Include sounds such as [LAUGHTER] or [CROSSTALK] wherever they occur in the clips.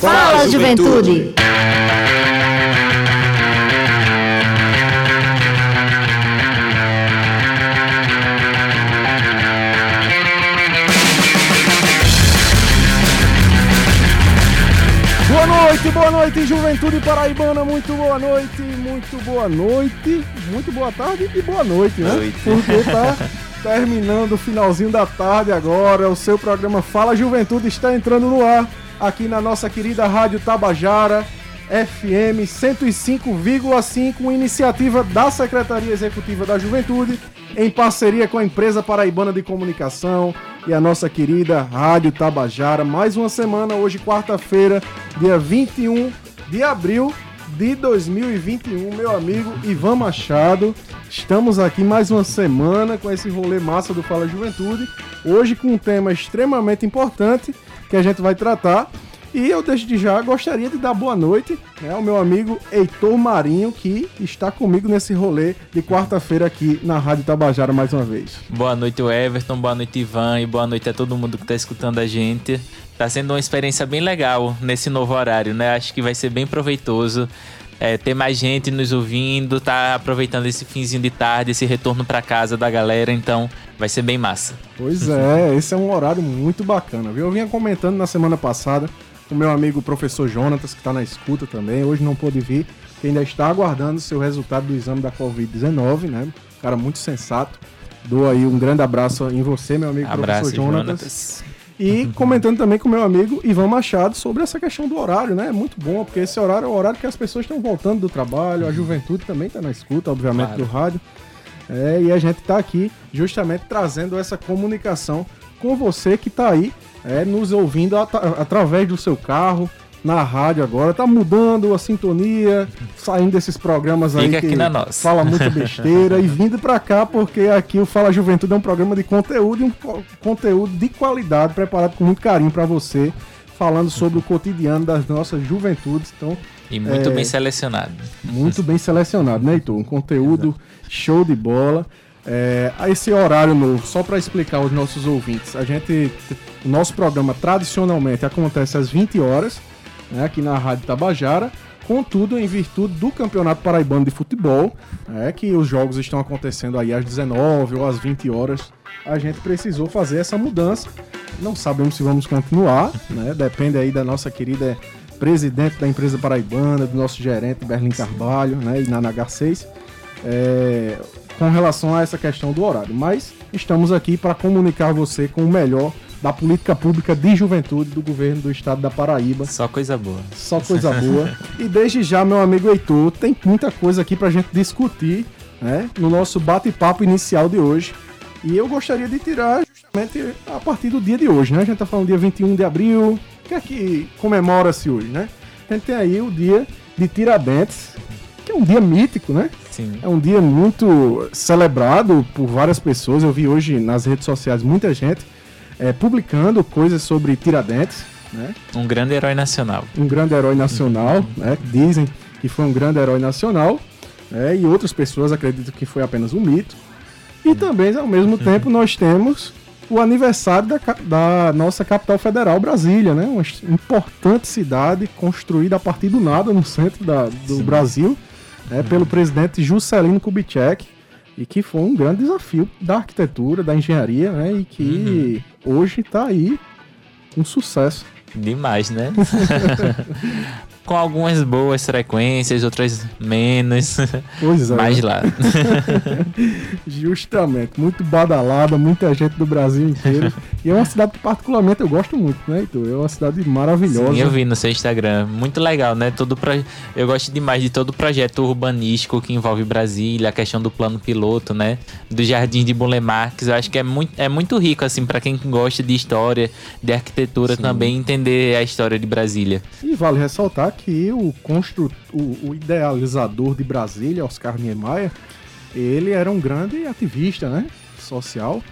Fala, juventude. Boa noite, boa noite, Juventude Paraibana, muito boa noite, muito boa noite, muito boa tarde e boa noite, né? Noite. Porque tá [LAUGHS] terminando o finalzinho da tarde agora, o seu programa Fala Juventude está entrando no ar aqui na nossa querida Rádio Tabajara, FM 105,5, iniciativa da Secretaria Executiva da Juventude, em parceria com a empresa paraibana de comunicação e a nossa querida Rádio Tabajara. Mais uma semana, hoje, quarta-feira, dia 21 de abril de 2021, meu amigo Ivan Machado. Estamos aqui mais uma semana com esse rolê massa do Fala Juventude. Hoje com um tema extremamente importante que a gente vai tratar. E eu desde já gostaria de dar boa noite né, ao meu amigo Heitor Marinho, que está comigo nesse rolê de quarta-feira aqui na Rádio Tabajara mais uma vez. Boa noite, Everton. Boa noite, Ivan. E boa noite a todo mundo que tá escutando a gente. Tá sendo uma experiência bem legal nesse novo horário, né? Acho que vai ser bem proveitoso. é, ter mais gente nos ouvindo, tá aproveitando esse finzinho de tarde, esse retorno pra casa da galera, então vai ser bem massa. Pois é, esse é um horário muito bacana, viu? Eu vinha comentando na semana passada o meu amigo professor Jonatas, que está na escuta também, hoje não pôde vir, que ainda está aguardando o seu resultado do exame da Covid-19, né? Cara muito sensato. Dou aí um grande abraço em você, meu amigo Abraço, professor Jonatas. E comentando também com o meu amigo Ivan Machado sobre essa questão do horário, né? Muito bom, porque esse horário é o horário que as pessoas estão voltando do trabalho, a juventude também está na escuta, obviamente, Claro. do rádio. É, e a gente está aqui justamente trazendo essa comunicação com você que está aí é, nos ouvindo ata- através do seu carro, na rádio agora. Tá mudando a sintonia, saindo desses programas aí Fica que aqui na nossa. fala muita [LAUGHS] besteira e vindo pra cá porque aqui o Fala Juventude é um programa de conteúdo e um co- conteúdo de qualidade preparado com muito carinho pra você, falando sobre o cotidiano das nossas juventudes. Então, E muito É. bem selecionado. muito bem selecionado, né, Heitor? Um conteúdo show de bola. É, a esse horário novo, só para explicar aos nossos ouvintes, a gente, o nosso programa tradicionalmente acontece às 20 horas, né, aqui na Rádio Tabajara. Contudo, em virtude do Campeonato Paraibano de Futebol, é, que os jogos estão acontecendo aí às 19 ou às 20 horas, a gente precisou fazer essa mudança. Não sabemos se vamos continuar, né? Depende aí da nossa querida presidente da empresa paraibana, do nosso gerente Berlim Carvalho, né? E na NH6, é, com relação a essa questão do horário. Mas estamos aqui para comunicar você com o melhor da política pública de juventude do governo do estado da Paraíba. Só coisa boa. Só coisa boa. e desde já, meu amigo Heitor, tem muita coisa aqui pra gente discutir, né? No nosso bate-papo inicial de hoje. E eu gostaria de tirar justamente a partir do dia de hoje, né? A gente tá falando dia 21 de abril. O que é que comemora-se hoje, né? A gente tem aí o dia de Tiradentes, que é um dia mítico, né? Sim. É um dia muito celebrado por várias pessoas. Eu vi hoje nas redes sociais muita gente eh, publicando coisas sobre Tiradentes, né? Um grande herói nacional. um grande herói nacional, né? Dizem que foi um grande herói nacional, né? E outras pessoas acreditam que foi apenas um mito. E também, ao mesmo tempo, nós temos o aniversário da, da nossa capital federal, Brasília, né? Uma importante cidade construída a partir do nada no centro da- do Brasil, né? pelo presidente Juscelino Kubitschek, e que foi um grande desafio da arquitetura, da engenharia, né? E que hoje está aí um sucesso. Demais, né? [LAUGHS] Com algumas boas frequências, outras menos. Pois é. Mas lá. [LAUGHS] Justamente, muito badalada, muita gente do Brasil inteiro. e é uma cidade que particularmente eu gosto muito, né, Heitor? É uma cidade maravilhosa. Sim, eu vi no seu Instagram. Muito legal, né? Todo pro... Eu gosto demais de todo o projeto urbanístico que envolve Brasília, a questão do plano piloto, né? Do Jardim de Marques. Eu acho que é muito, é muito rico, assim, para quem gosta de história, de arquitetura também, entender a história de Brasília. E vale ressaltar que o, constru... o, o idealizador de Brasília, Oscar Niemeyer, ele era um grande ativista, né? Social.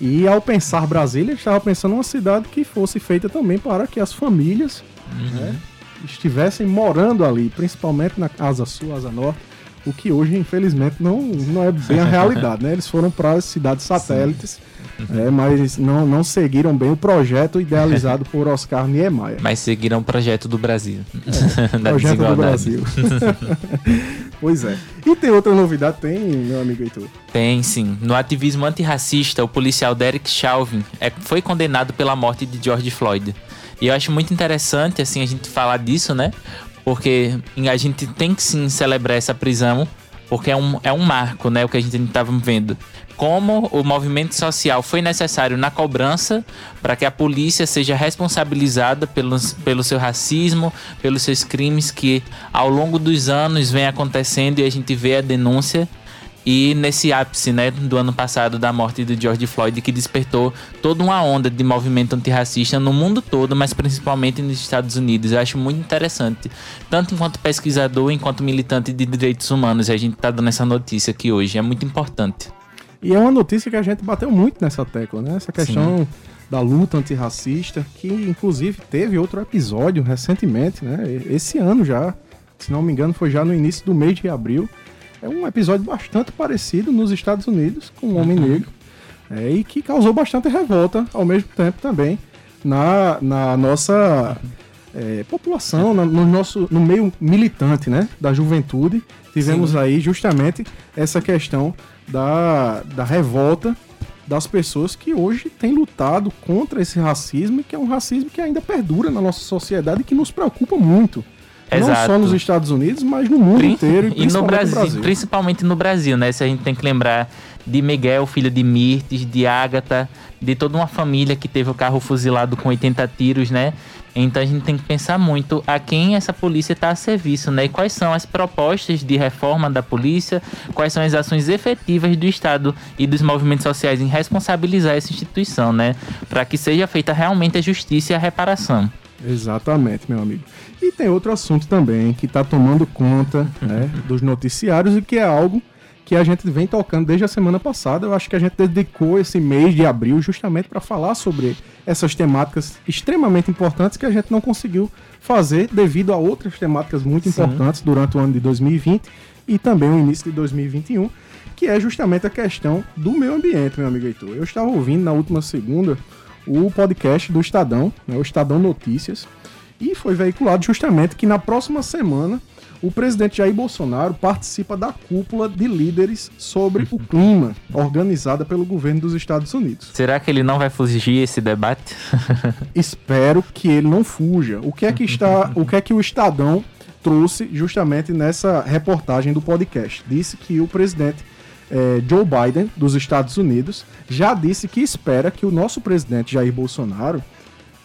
E ao pensar Brasília, estava pensando uma cidade que fosse feita também para que as famílias né, estivessem morando ali, principalmente na Asa Sul, Asa Norte, o que hoje, infelizmente, não, não é bem a realidade, né? Eles foram para as cidades satélites [LAUGHS] é, mas não, não seguiram bem o projeto idealizado por Oscar Niemeyer. Mas seguiram o projeto do Brasil. É, [LAUGHS] projeto do Brasil. [LAUGHS] pois é. E tem outra novidade, tem, meu amigo Heitor? Tem, sim. No ativismo antirracista, o policial Derek Chauvin é, foi condenado pela morte de George Floyd. E eu acho muito interessante, assim, a gente falar disso, né? Porque a gente tem que sim celebrar essa prisão, porque é um, é um marco, né? O que a gente estava vendo. Como o movimento social foi necessário na cobrança para que a polícia seja responsabilizada pelos, pelo seu racismo, pelos seus crimes que ao longo dos anos vem acontecendo e a gente vê a denúncia e nesse ápice, né, do ano passado da morte de George Floyd, que despertou toda uma onda de movimento antirracista no mundo todo, mas principalmente nos Estados Unidos. Eu acho muito interessante, tanto enquanto pesquisador, enquanto militante de direitos humanos, a gente está dando essa notícia aqui hoje. É muito importante. E é uma notícia que a gente bateu muito nessa tecla, né? Essa questão Sim. da luta antirracista, que inclusive teve outro episódio recentemente, né? Esse ano já, se não me engano, foi já no início do mês de abril é um episódio bastante parecido nos Estados Unidos com um homem uhum. negro é, e que causou bastante revolta ao mesmo tempo também na, na nossa é, população, na, no nosso no meio militante, né, da juventude. Tivemos Sim. aí justamente essa questão da, da revolta das pessoas que hoje têm lutado contra esse racismo, que é um racismo que ainda perdura na nossa sociedade e que nos preocupa muito. Exato. Não só nos Estados Unidos, mas no mundo Prin inteiro. E, e no Brasil, no Brasil, principalmente no Brasil, né? Se a gente tem que lembrar de Miguel, filho de Mirtes, de Ágata, de toda uma família que teve o carro fuzilado com 80 tiros, né? Então a gente tem que pensar muito a quem essa polícia está a serviço, né? E quais são as propostas de reforma da polícia, quais são as ações efetivas do Estado e dos movimentos sociais em responsabilizar essa instituição, né? Para que seja feita realmente a justiça e a reparação. Exatamente, meu amigo. E tem outro assunto também que está tomando conta né, [LAUGHS] dos noticiários e que é algo que a gente vem tocando desde a semana passada. Eu acho que a gente dedicou esse mês de abril justamente para falar sobre essas temáticas extremamente importantes que a gente não conseguiu fazer devido a outras temáticas muito Sim. importantes durante o ano de 2020 e também o início de 2021, que é justamente a questão do meio ambiente, meu amigo Heitor. Eu estava ouvindo na última segunda o podcast do Estadão, né, o Estadão Notícias, e foi veiculado justamente que na próxima semana o presidente Jair Bolsonaro participa da cúpula de líderes sobre o clima, organizada pelo governo dos Estados Unidos. Será que ele não vai fugir esse debate? [LAUGHS] Espero que ele não fuja. O que é que está, o que é que o Estadão trouxe justamente nessa reportagem do podcast? Disse que o presidente é, Joe Biden, dos Estados Unidos, já disse que espera que o nosso presidente Jair Bolsonaro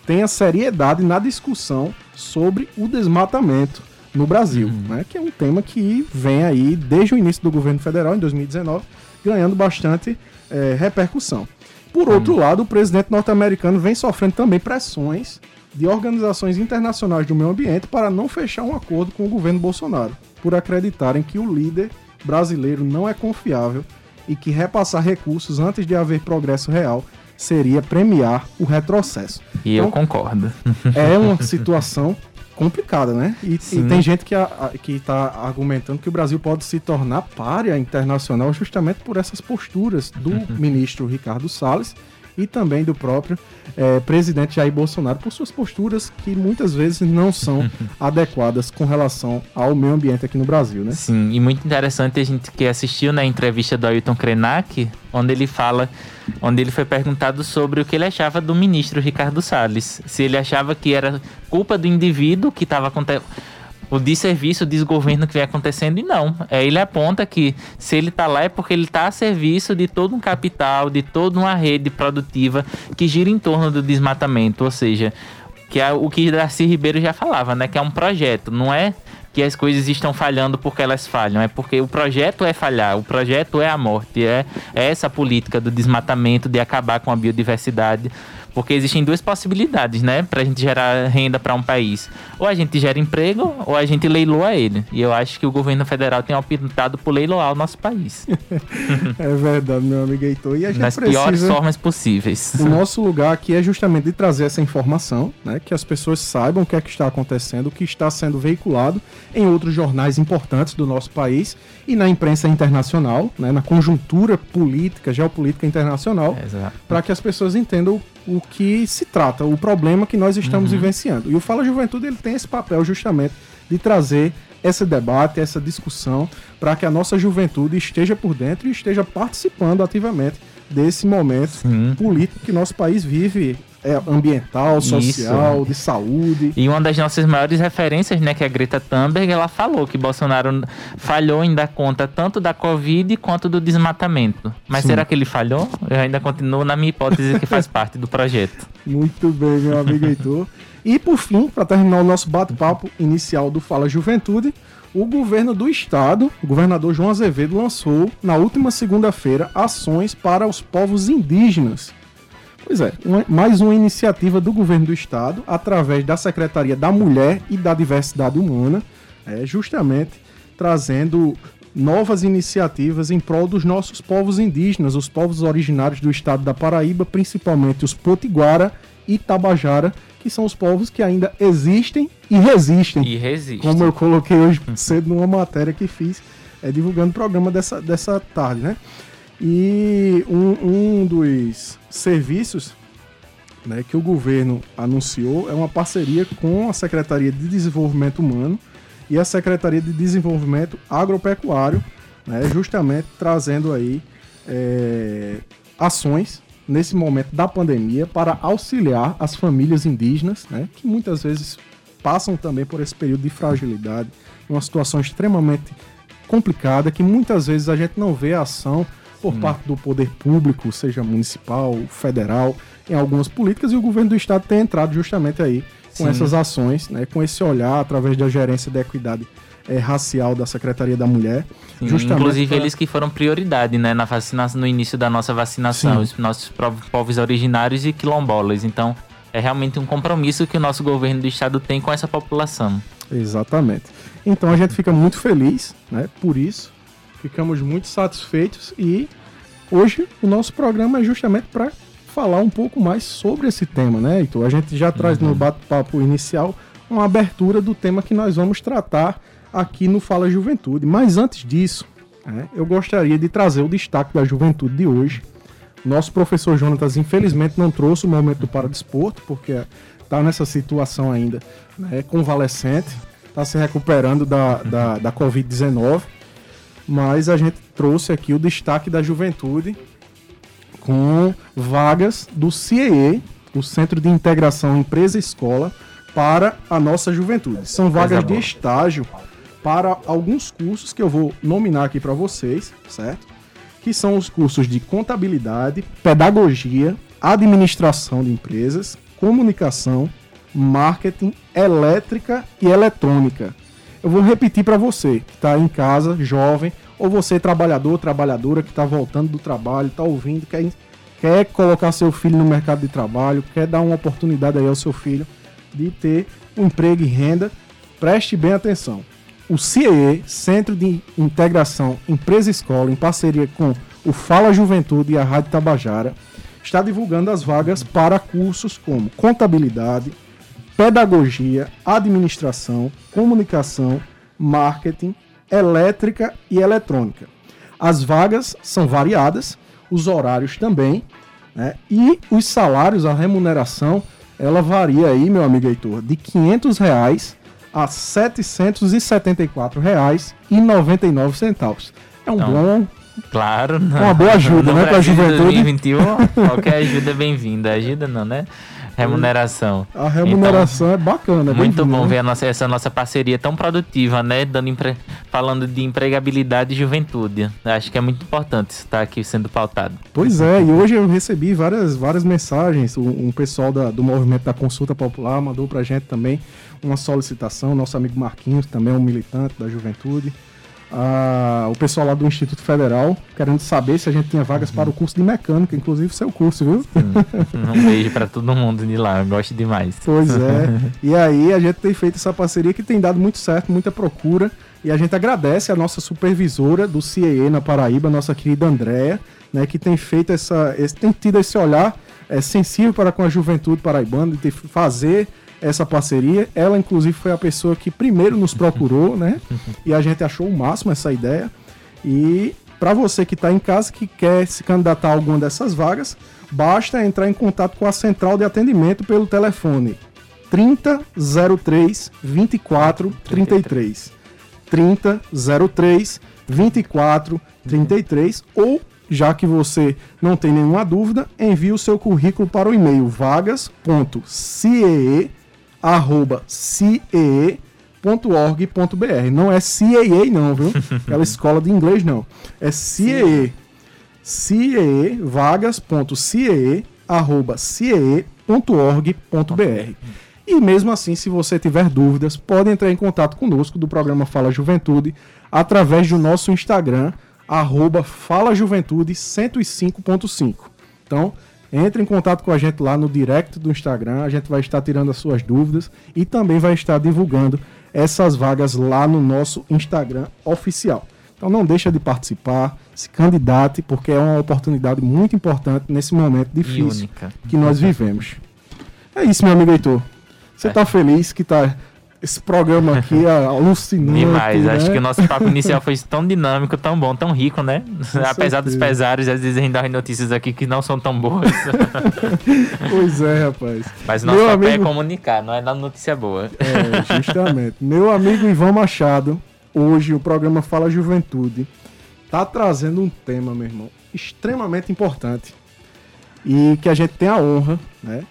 tenha seriedade na discussão sobre o desmatamento no Brasil, uhum. né, que é um tema que vem aí desde o início do governo federal, em 2019, ganhando bastante é, repercussão. Por outro uhum. lado, o presidente norte-americano vem sofrendo também pressões de organizações internacionais do meio ambiente para não fechar um acordo com o governo Bolsonaro, por acreditarem que o líder brasileiro não é confiável e que repassar recursos antes de haver progresso real seria premiar o retrocesso. E então, eu concordo. É uma situação complicada, né? E, e tem gente que está argumentando que o Brasil pode se tornar párea internacional justamente por essas posturas do [LAUGHS] ministro Ricardo Salles e também do próprio é, presidente Jair Bolsonaro por suas posturas que muitas vezes não são [LAUGHS] adequadas com relação ao meio ambiente aqui no Brasil, né? Sim, e muito interessante a gente que assistiu na entrevista do Ailton Krenak, onde ele fala, onde ele foi perguntado sobre o que ele achava do ministro Ricardo Salles, se ele achava que era culpa do indivíduo que estava acontecendo o desserviço, o desgoverno que vem acontecendo, e não. É, ele aponta que se ele está lá é porque ele está a serviço de todo um capital, de toda uma rede produtiva que gira em torno do desmatamento, ou seja, que é o que Darcy Ribeiro já falava, né? Que é um projeto, não é que as coisas estão falhando porque elas falham, é porque o projeto é falhar, o projeto é a morte, é, é essa política do desmatamento, de acabar com a biodiversidade Porque existem duas possibilidades, né, pra gente gerar renda para um país. Ou a gente gera emprego, ou a gente leiloa ele. E eu acho que o governo federal tem optado por leiloar o nosso país. [LAUGHS] é verdade, meu amigo Heitor. E a gente Nas precisa... piores formas possíveis. O nosso lugar aqui é justamente de trazer essa informação, né, que as pessoas saibam o que é que está acontecendo, o que está sendo veiculado em outros jornais importantes do nosso país e na imprensa internacional, né, na conjuntura política, geopolítica internacional, É, para que as pessoas entendam o que se trata, o problema que nós estamos Uhum. vivenciando. E o Fala Juventude ele tem esse papel justamente de trazer esse debate, essa discussão, para que a nossa juventude esteja por dentro e esteja participando ativamente desse momento Sim. político que nosso país vive, é, ambiental, social, de saúde. E uma das nossas maiores referências, né, que é a Greta Thunberg, ela falou que Bolsonaro falhou em dar conta tanto da Covid quanto do desmatamento. Mas Sim. será que ele falhou? Eu ainda continuo na minha hipótese que faz [LAUGHS] parte do projeto. Muito bem, meu amigo Heitor. E por fim, para terminar o nosso bate-papo inicial do Fala Juventude, o governo do estado, o governador João Azevedo, lançou na última segunda-feira ações para os povos indígenas. Pois é, uma- mais uma iniciativa do governo do estado, através da Secretaria da Mulher e da Diversidade Humana, é, justamente trazendo novas iniciativas em prol dos nossos povos indígenas, os povos originários do estado da Paraíba, principalmente os Potiguara e Tabajara, que são os povos que ainda existem e resistem. E resiste. Como eu coloquei hoje cedo numa matéria que fiz, é, divulgando o programa dessa, dessa tarde, né? E um, um dos serviços né, que o governo anunciou é uma parceria com a Secretaria de Desenvolvimento Humano e a Secretaria de Desenvolvimento Agropecuário, né, justamente trazendo aí é, ações nesse momento da pandemia para auxiliar as famílias indígenas, né, que muitas vezes passam também por esse período de fragilidade, uma situação extremamente complicada que muitas vezes a gente não vê a ação por parte do poder público, seja municipal, federal, em algumas políticas e o governo do estado tem entrado justamente aí com Sim. essas ações, né, com esse olhar através da gerência da equidade eh, racial da Secretaria da Mulher, Sim, justamente Inclusive pra- eles que foram prioridade, né, na vacinação, no início da nossa vacinação, Sim. os nossos povos originários e quilombolas. Então, é realmente um compromisso que o nosso governo do estado tem com essa população. Exatamente. Então a gente fica muito feliz, né? Por isso, ficamos muito satisfeitos e hoje o nosso programa é justamente para falar um pouco mais sobre esse tema, né? Então a gente já traz no bate-papo inicial uma abertura do tema que nós vamos tratar aqui no Fala Juventude. Mas antes disso, né, eu gostaria de trazer o destaque da juventude de hoje. Nosso professor Jonatas, infelizmente, não trouxe o momento do Paradesporto, porque está nessa situação ainda né, convalescente, está se recuperando da, da, da Covid-19. Mas a gente trouxe aqui o destaque da juventude com vagas do CIE, o Centro de Integração Empresa-Escola, para a nossa juventude. São vagas de estágio para alguns cursos que eu vou nominar aqui para vocês, certo? Que são os cursos de contabilidade, pedagogia, administração de empresas, comunicação, marketing, elétrica e eletrônica. Eu vou repetir para você que está em casa, jovem, ou você trabalhador, trabalhadora que está voltando do trabalho, está ouvindo, quer, quer colocar seu filho no mercado de trabalho, quer dar uma oportunidade aí ao seu filho de ter um emprego e renda, preste bem atenção. O CIE, Centro de Integração Empresa-Escola, em parceria com o Fala Juventude e a Rádio Tabajara, está divulgando as vagas para cursos como contabilidade, pedagogia, administração, comunicação, marketing, elétrica e eletrônica. As vagas são variadas, os horários também, né? E os salários, a remuneração, ela varia aí, meu amigo Heitor, de 500 reais a 774 reais e 99 centavos. É um Então, bom Claro. Uma boa ajuda, no né, Brasil de juventude. 2021, qualquer ajuda é [LAUGHS] bem-vinda. Ajuda não, né? Remuneração. A remuneração é bacana, é Então, Muito bom né? ver nossa, essa nossa parceria tão produtiva, né? Dando empre- Falando de empregabilidade e juventude. Acho que é muito importante estar aqui sendo pautado. Pois é, e hoje eu recebi várias, várias mensagens. Um, um pessoal da- do movimento da Consulta Popular mandou pra gente também uma solicitação. Nosso amigo Marquinhos, também é um militante da juventude. A, o pessoal lá do Instituto Federal, querendo saber se a gente tinha vagas uhum. para o curso de mecânica, inclusive seu curso, viu? Um beijo para todo mundo de lá, eu gosto demais. Pois é. [LAUGHS] e aí a gente tem feito essa parceria que tem dado muito certo, muita procura. E a gente agradece a nossa supervisora do CIE na Paraíba, nossa querida Andréa, né, que tem feito essa, esse, tem tido esse olhar é, sensível para com a juventude paraibana, de fazer essa parceria. Ela, inclusive, foi a pessoa que primeiro nos procurou, né? [LAUGHS] E a gente achou o máximo essa ideia. E para você que está em casa, que quer se candidatar a alguma dessas vagas, basta entrar em contato com a central de atendimento pelo telefone 3003 2433. 3003 2433 ou já que você não tem nenhuma dúvida, envie o seu currículo para o e-mail vagas.cee.org.br. Não é CAA não, viu? [LAUGHS] Aquela escola de inglês não. É CEE. CEE, vagas.cee.org.br. E mesmo assim, se você tiver dúvidas, pode entrar em contato conosco do programa Fala Juventude através do nosso Instagram, arroba Fala Juventude 105.5. Então, entre em contato com a gente lá no direct do Instagram, a gente vai estar tirando as suas dúvidas e também vai estar divulgando essas vagas lá no nosso Instagram oficial. Então não deixa de participar, se candidate, porque é uma oportunidade muito importante nesse momento difícil que nós vivemos. É isso, meu amigo Heitor. Você está é. feliz que está esse programa aqui é [LAUGHS] alucinante. Demais, né? acho que o nosso papo inicial foi tão [LAUGHS] dinâmico, tão bom, tão rico, né? Com [LAUGHS] Apesar certeza. dos pesares, às vezes a gente dá notícias aqui que não são tão boas. pois é, rapaz. Mas o nosso Meu papel é amigo... é comunicar, não é dar notícia boa. É, justamente. Meu amigo Ivan Machado, hoje o programa Fala Juventude, tá trazendo um tema, meu irmão, extremamente importante. E que a gente tem a honra, né?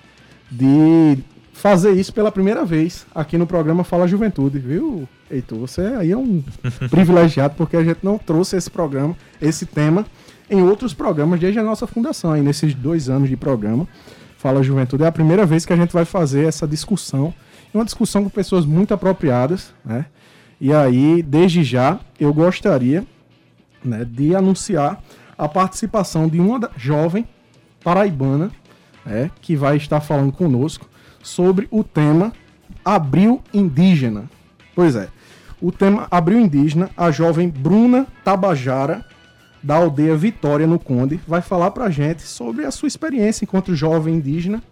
De fazer isso pela primeira vez aqui no programa Fala Juventude, viu, Heitor? Você aí é um [LAUGHS] privilegiado porque a gente não trouxe esse programa, esse tema, em outros programas desde a nossa fundação, aí nesses dois anos de programa. Fala Juventude é a primeira vez que a gente vai fazer essa discussão, uma discussão com pessoas muito apropriadas, né? E aí, desde já, eu gostaria né, de anunciar a participação de uma jovem paraibana né, que vai estar falando conosco sobre o tema Abril Indígena. Pois é, o tema Abril Indígena, a jovem Bruna Tabajara, da aldeia Vitória, no Conde, vai falar pra gente sobre a sua experiência enquanto jovem indígena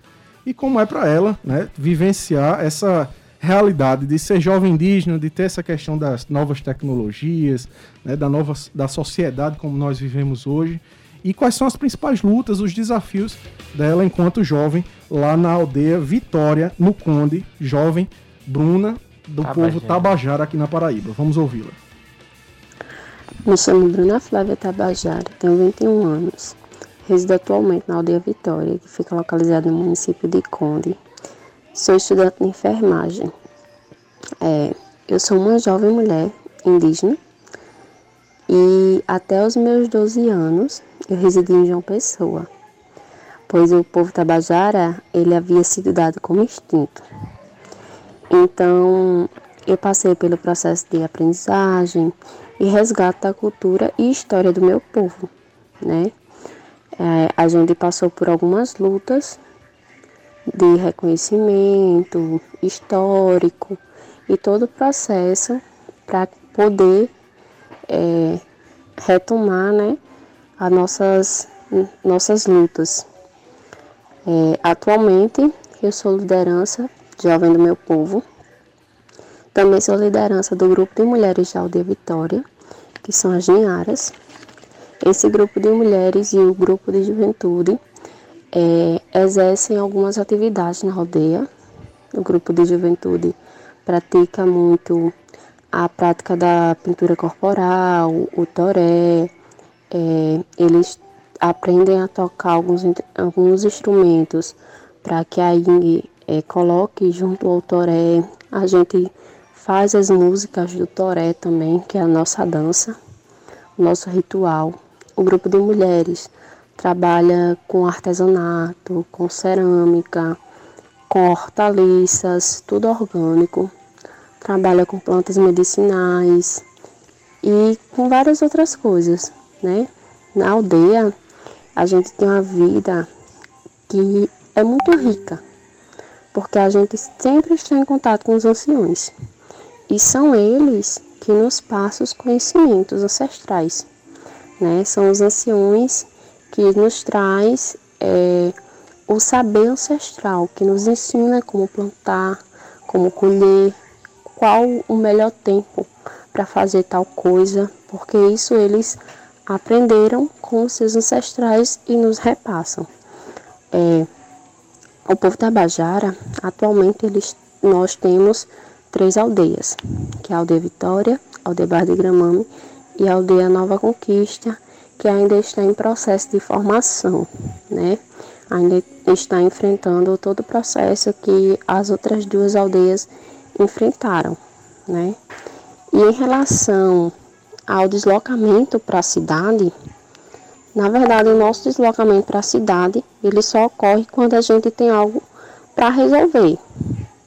e como é para ela né, vivenciar essa realidade de ser jovem indígena, de ter essa questão das novas tecnologias, né, da, nova, da sociedade como nós vivemos hoje e quais são as principais lutas, os desafios dela enquanto jovem lá na aldeia Vitória, no Conde, jovem Bruna do Tabajara. povo Tabajara aqui na Paraíba. Vamos ouvi-la. Me chamo Bruna Flávia Tabajara, tenho 21 anos. Resido atualmente na aldeia Vitória, que fica localizada no município de Conde. Sou estudante de enfermagem. É, eu sou uma jovem mulher indígena e até os meus 12 anos eu residi em João Pessoa, pois o povo tabajara ele havia sido dado como extinto. Então eu passei pelo processo de aprendizagem e resgate da cultura e história do meu povo, né? É, a gente passou por algumas lutas de reconhecimento histórico e todo o processo para poder é, retomar, né, as nossas, nossas lutas. É, atualmente, eu sou liderança jovem do meu povo. Também sou liderança do grupo de mulheres da Aldeia Vitória, que são as Ninharas. Esse grupo de mulheres e o grupo de juventude é, exercem algumas atividades na aldeia. O grupo de juventude pratica muito a prática da pintura corporal, o toré, é, eles aprendem a tocar alguns, alguns instrumentos para que a Ing é, coloque junto ao toré. A gente faz as músicas do toré também, que é a nossa dança, o nosso ritual. O grupo de mulheres trabalha com artesanato, com cerâmica, com hortaliças, tudo orgânico. Trabalha com plantas medicinais, e com várias outras coisas, né? Na aldeia, a gente tem uma vida que é muito rica, porque a gente sempre está em contato com os anciões. E são eles que nos passam os conhecimentos ancestrais, né? São os anciões que nos traz é, o saber ancestral, que nos ensina como plantar, como colher, qual o melhor tempo para fazer tal coisa, porque isso eles aprenderam com seus ancestrais e nos repassam. É, o povo da Bajara, atualmente eles, nós temos três aldeias, que é a aldeia Vitória, a aldeia Bar de Gramame e a aldeia Nova Conquista, que ainda está em processo de formação, né? Ainda está enfrentando todo o processo que as outras duas aldeias enfrentaram, né? E em relação ao deslocamento para a cidade, na verdade, o nosso deslocamento para a cidade, ele só ocorre quando a gente tem algo para resolver.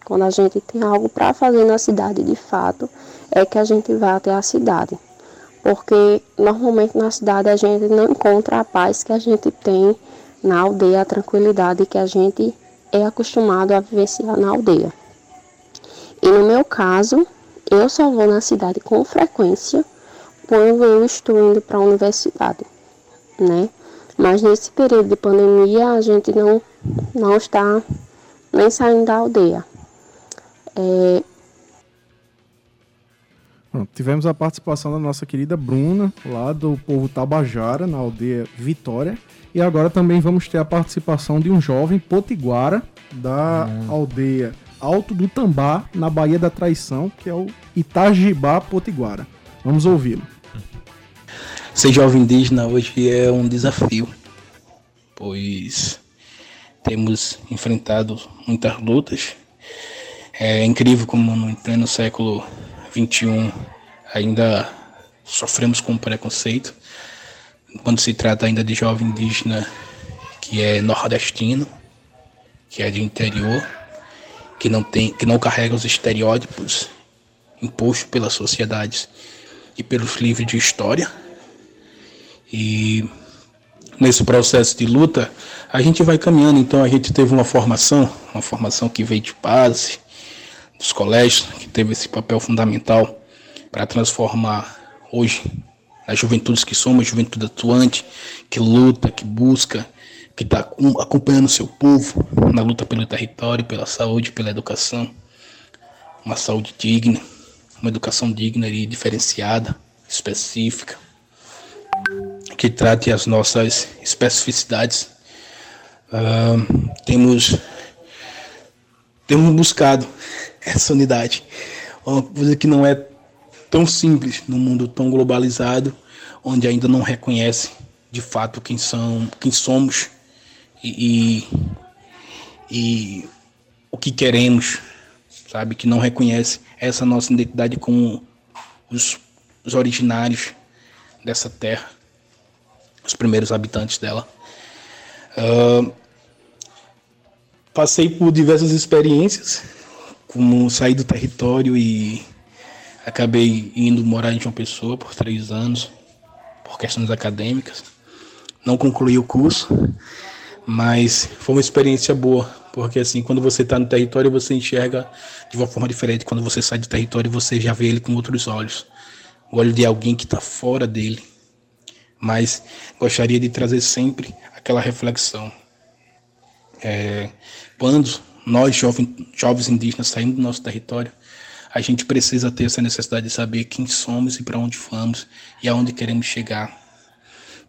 Quando a gente tem algo para fazer na cidade de fato, é que a gente vai até a cidade. Porque normalmente na cidade a gente não encontra a paz que a gente tem na aldeia, a tranquilidade que a gente é acostumado a vivenciar na aldeia. E no meu caso, eu só vou na cidade com frequência quando eu estou indo para a universidade, né? Mas nesse período de pandemia a gente não, não está nem saindo da aldeia. É... tivemos a participação da nossa querida Bruna, lá do povo Tabajara, na aldeia Vitória. E agora também vamos ter a participação de um jovem potiguara da hum. aldeia Alto do Tambá, na Baía da Traição, que é o Itajibá Potiguara. Vamos ouvi-lo. Ser jovem indígena hoje é um desafio, pois temos enfrentado muitas lutas. É incrível como no pleno século XXI ainda sofremos com preconceito quando se trata ainda de jovem indígena que é nordestino, que é de interior que não tem, que não carrega os estereótipos impostos pelas sociedades e pelos livros de história. E nesse processo de luta, a gente vai caminhando. Então a gente teve uma formação, uma formação que veio de base dos colégios, que teve esse papel fundamental para transformar hoje as juventudes que somos, juventude atuante, que luta, que busca, que está acompanhando seu povo na luta pelo território, pela saúde, pela educação. Uma saúde digna, uma educação digna e diferenciada, específica, que trate as nossas especificidades. Uh, temos, temos buscado [LAUGHS] essa unidade, uma coisa que não é tão simples no mundo tão globalizado, onde ainda não reconhece de fato quem são, quem somos e, e o que queremos, sabe? Que não reconhece essa nossa identidade como os, os originários dessa terra, os primeiros habitantes dela. Uh, passei por diversas experiências, como sair do território e acabei indo morar em João Pessoa por três anos, por questões acadêmicas. Não concluí o curso, mas foi uma experiência boa, porque assim, quando você está no território, você enxerga de uma forma diferente. Quando você sai do território, você já vê ele com outros olhos. O olho de alguém que está fora dele. Mas gostaria de trazer sempre aquela reflexão. É, quando nós, jovens, jovens indígenas, saímos do nosso território, a gente precisa ter essa necessidade de saber quem somos e para onde vamos e aonde queremos chegar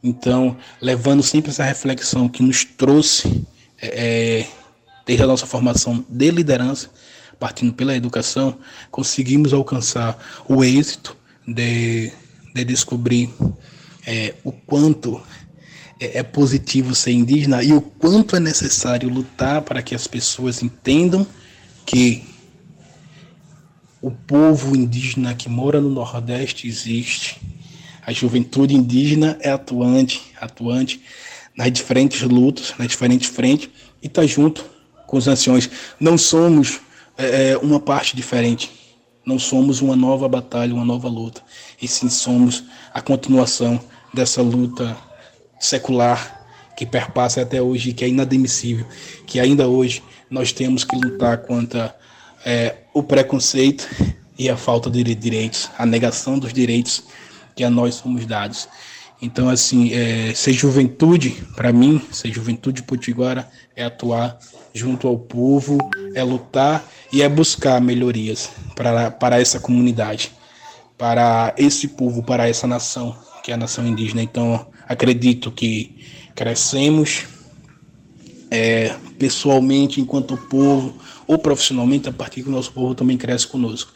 então, levando sempre essa reflexão que nos trouxe, é, é, desde a nossa formação de liderança, partindo pela educação, conseguimos alcançar o êxito de, de descobrir é, o quanto é, é positivo ser indígena e o quanto é necessário lutar para que as pessoas entendam que o povo indígena que mora no Nordeste existe a juventude indígena é atuante, atuante nas diferentes lutas, nas diferentes frentes e está junto com os anciões. Não somos é, é, uma parte diferente. não somos uma nova batalha, uma nova luta, e sim somos a continuação dessa luta secular que perpassa até hoje, que é inadmissível, que ainda hoje nós temos que lutar contra é, o preconceito e a falta de direitos, a negação dos direitos que a nós somos dados. Então, assim, é, ser juventude, para mim, ser juventude potiguara é atuar junto ao povo, é lutar e é buscar melhorias para, para essa comunidade, para esse povo, para essa nação, que é a nação indígena. Então, acredito que crescemos é, pessoalmente enquanto povo ou profissionalmente a partir que o nosso povo também cresce conosco.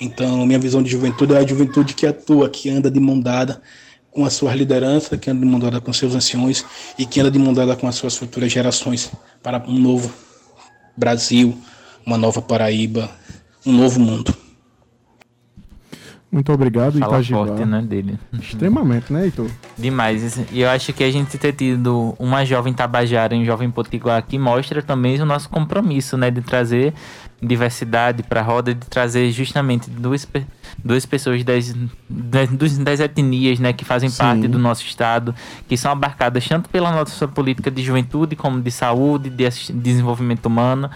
Então, minha visão de juventude é a juventude que atua, que anda de mão dada com a sua liderança, que anda de mão dada com seus anciões e que anda de mão dada com as suas futuras gerações para um novo Brasil, uma nova Paraíba, um novo mundo. Muito obrigado, Fala Itagiba. forte, né, dele. Extremamente, né, Heitor? Demais. E eu acho que a gente ter tido uma jovem Tabajara e um jovem Potiguar aqui mostra também o nosso compromisso, né, de trazer diversidade para a roda, de trazer justamente duas, duas pessoas das, das, das etnias, né, que fazem Sim. parte do nosso estado, que são abarcadas tanto pela nossa política de juventude como de saúde, de desenvolvimento humano.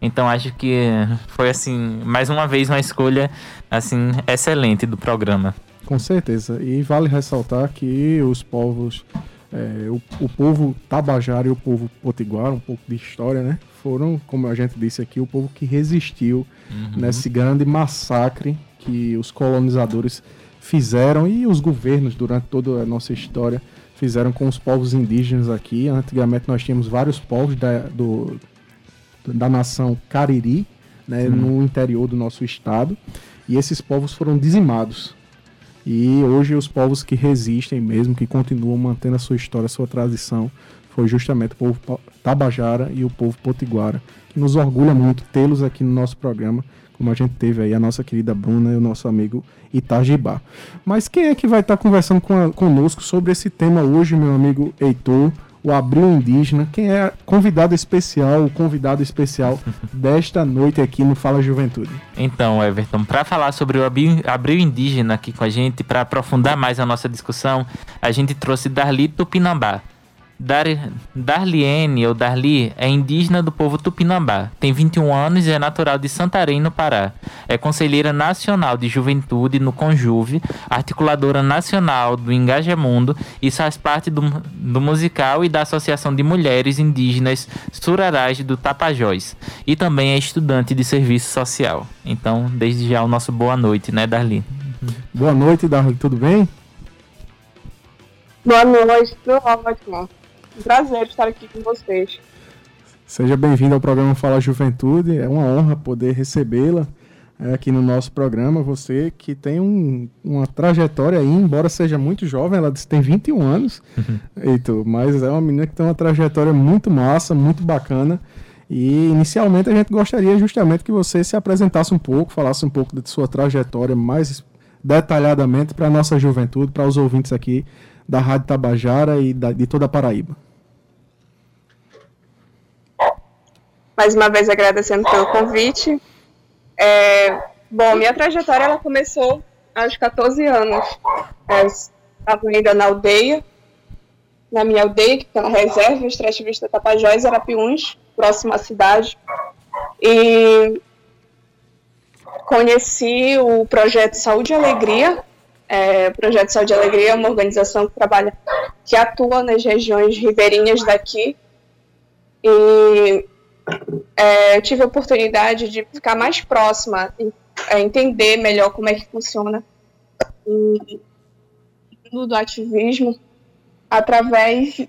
Então acho que foi assim, mais uma vez uma escolha assim excelente do programa. Com certeza. E vale ressaltar que os povos é, o, o, povo Tabajara e o povo Potiguar, um pouco de história, né? Foram, como a gente disse aqui, o povo que resistiu uhum. nesse grande massacre que os colonizadores fizeram e os governos durante toda a nossa história fizeram com os povos indígenas aqui. Antigamente nós tínhamos vários povos da, do, da nação Cariri, né, no interior do nosso estado, e esses povos foram dizimados. E hoje os povos que resistem mesmo, que continuam mantendo a sua história, a sua tradição, foi justamente o povo Tabajara e o povo Potiguara, que nos orgulha muito tê-los aqui no nosso programa, como a gente teve aí a nossa querida Bruna e o nosso amigo Itajibá. Mas quem é que vai estar conversando com a, conosco sobre esse tema hoje, meu amigo Heitor? O Abril Indígena. Quem é convidado especial, o convidado especial [LAUGHS] desta noite aqui no Fala Juventude? Então, Everton, para falar sobre o Abril Indígena aqui com a gente, para aprofundar mais a nossa discussão, a gente trouxe Darli Tupinambá. Dar, Darliene, ou Darli, é indígena do povo Tupinambá. Tem 21 anos e é natural de Santarém, no Pará. É conselheira nacional de juventude no Conjuve, articuladora nacional do Engajamundo e faz parte do, do musical e da Associação de Mulheres Indígenas Surarás do Tapajós. E também é estudante de serviço social. Então, desde já o nosso boa noite, né, Darli? Boa noite, Darli, tudo bem? Boa noite, tudo ótimo. Um prazer estar aqui com vocês. Seja bem-vindo ao programa Fala Juventude. É uma honra poder recebê-la é, aqui no nosso programa. Você que tem um, uma trajetória aí, embora seja muito jovem, ela tem 21 anos, uhum. Heitor, mas é uma menina que tem uma trajetória muito massa, muito bacana. E inicialmente a gente gostaria justamente que você se apresentasse um pouco, falasse um pouco de sua trajetória mais detalhadamente para a nossa juventude, para os ouvintes aqui da Rádio Tabajara e da, de toda a Paraíba. Mais uma vez agradecendo pelo convite. É, bom, minha trajetória ela começou aos 14 anos. Eu estava ainda na aldeia, na minha aldeia, que está na reserva, extrativista Tapajós, Arapiuns, próxima à cidade. E conheci o projeto Saúde e Alegria. É, o projeto Saúde e Alegria é uma organização que trabalha, que atua nas regiões ribeirinhas daqui. E é, tive a oportunidade de ficar mais próxima, é, entender melhor como é que funciona o do ativismo através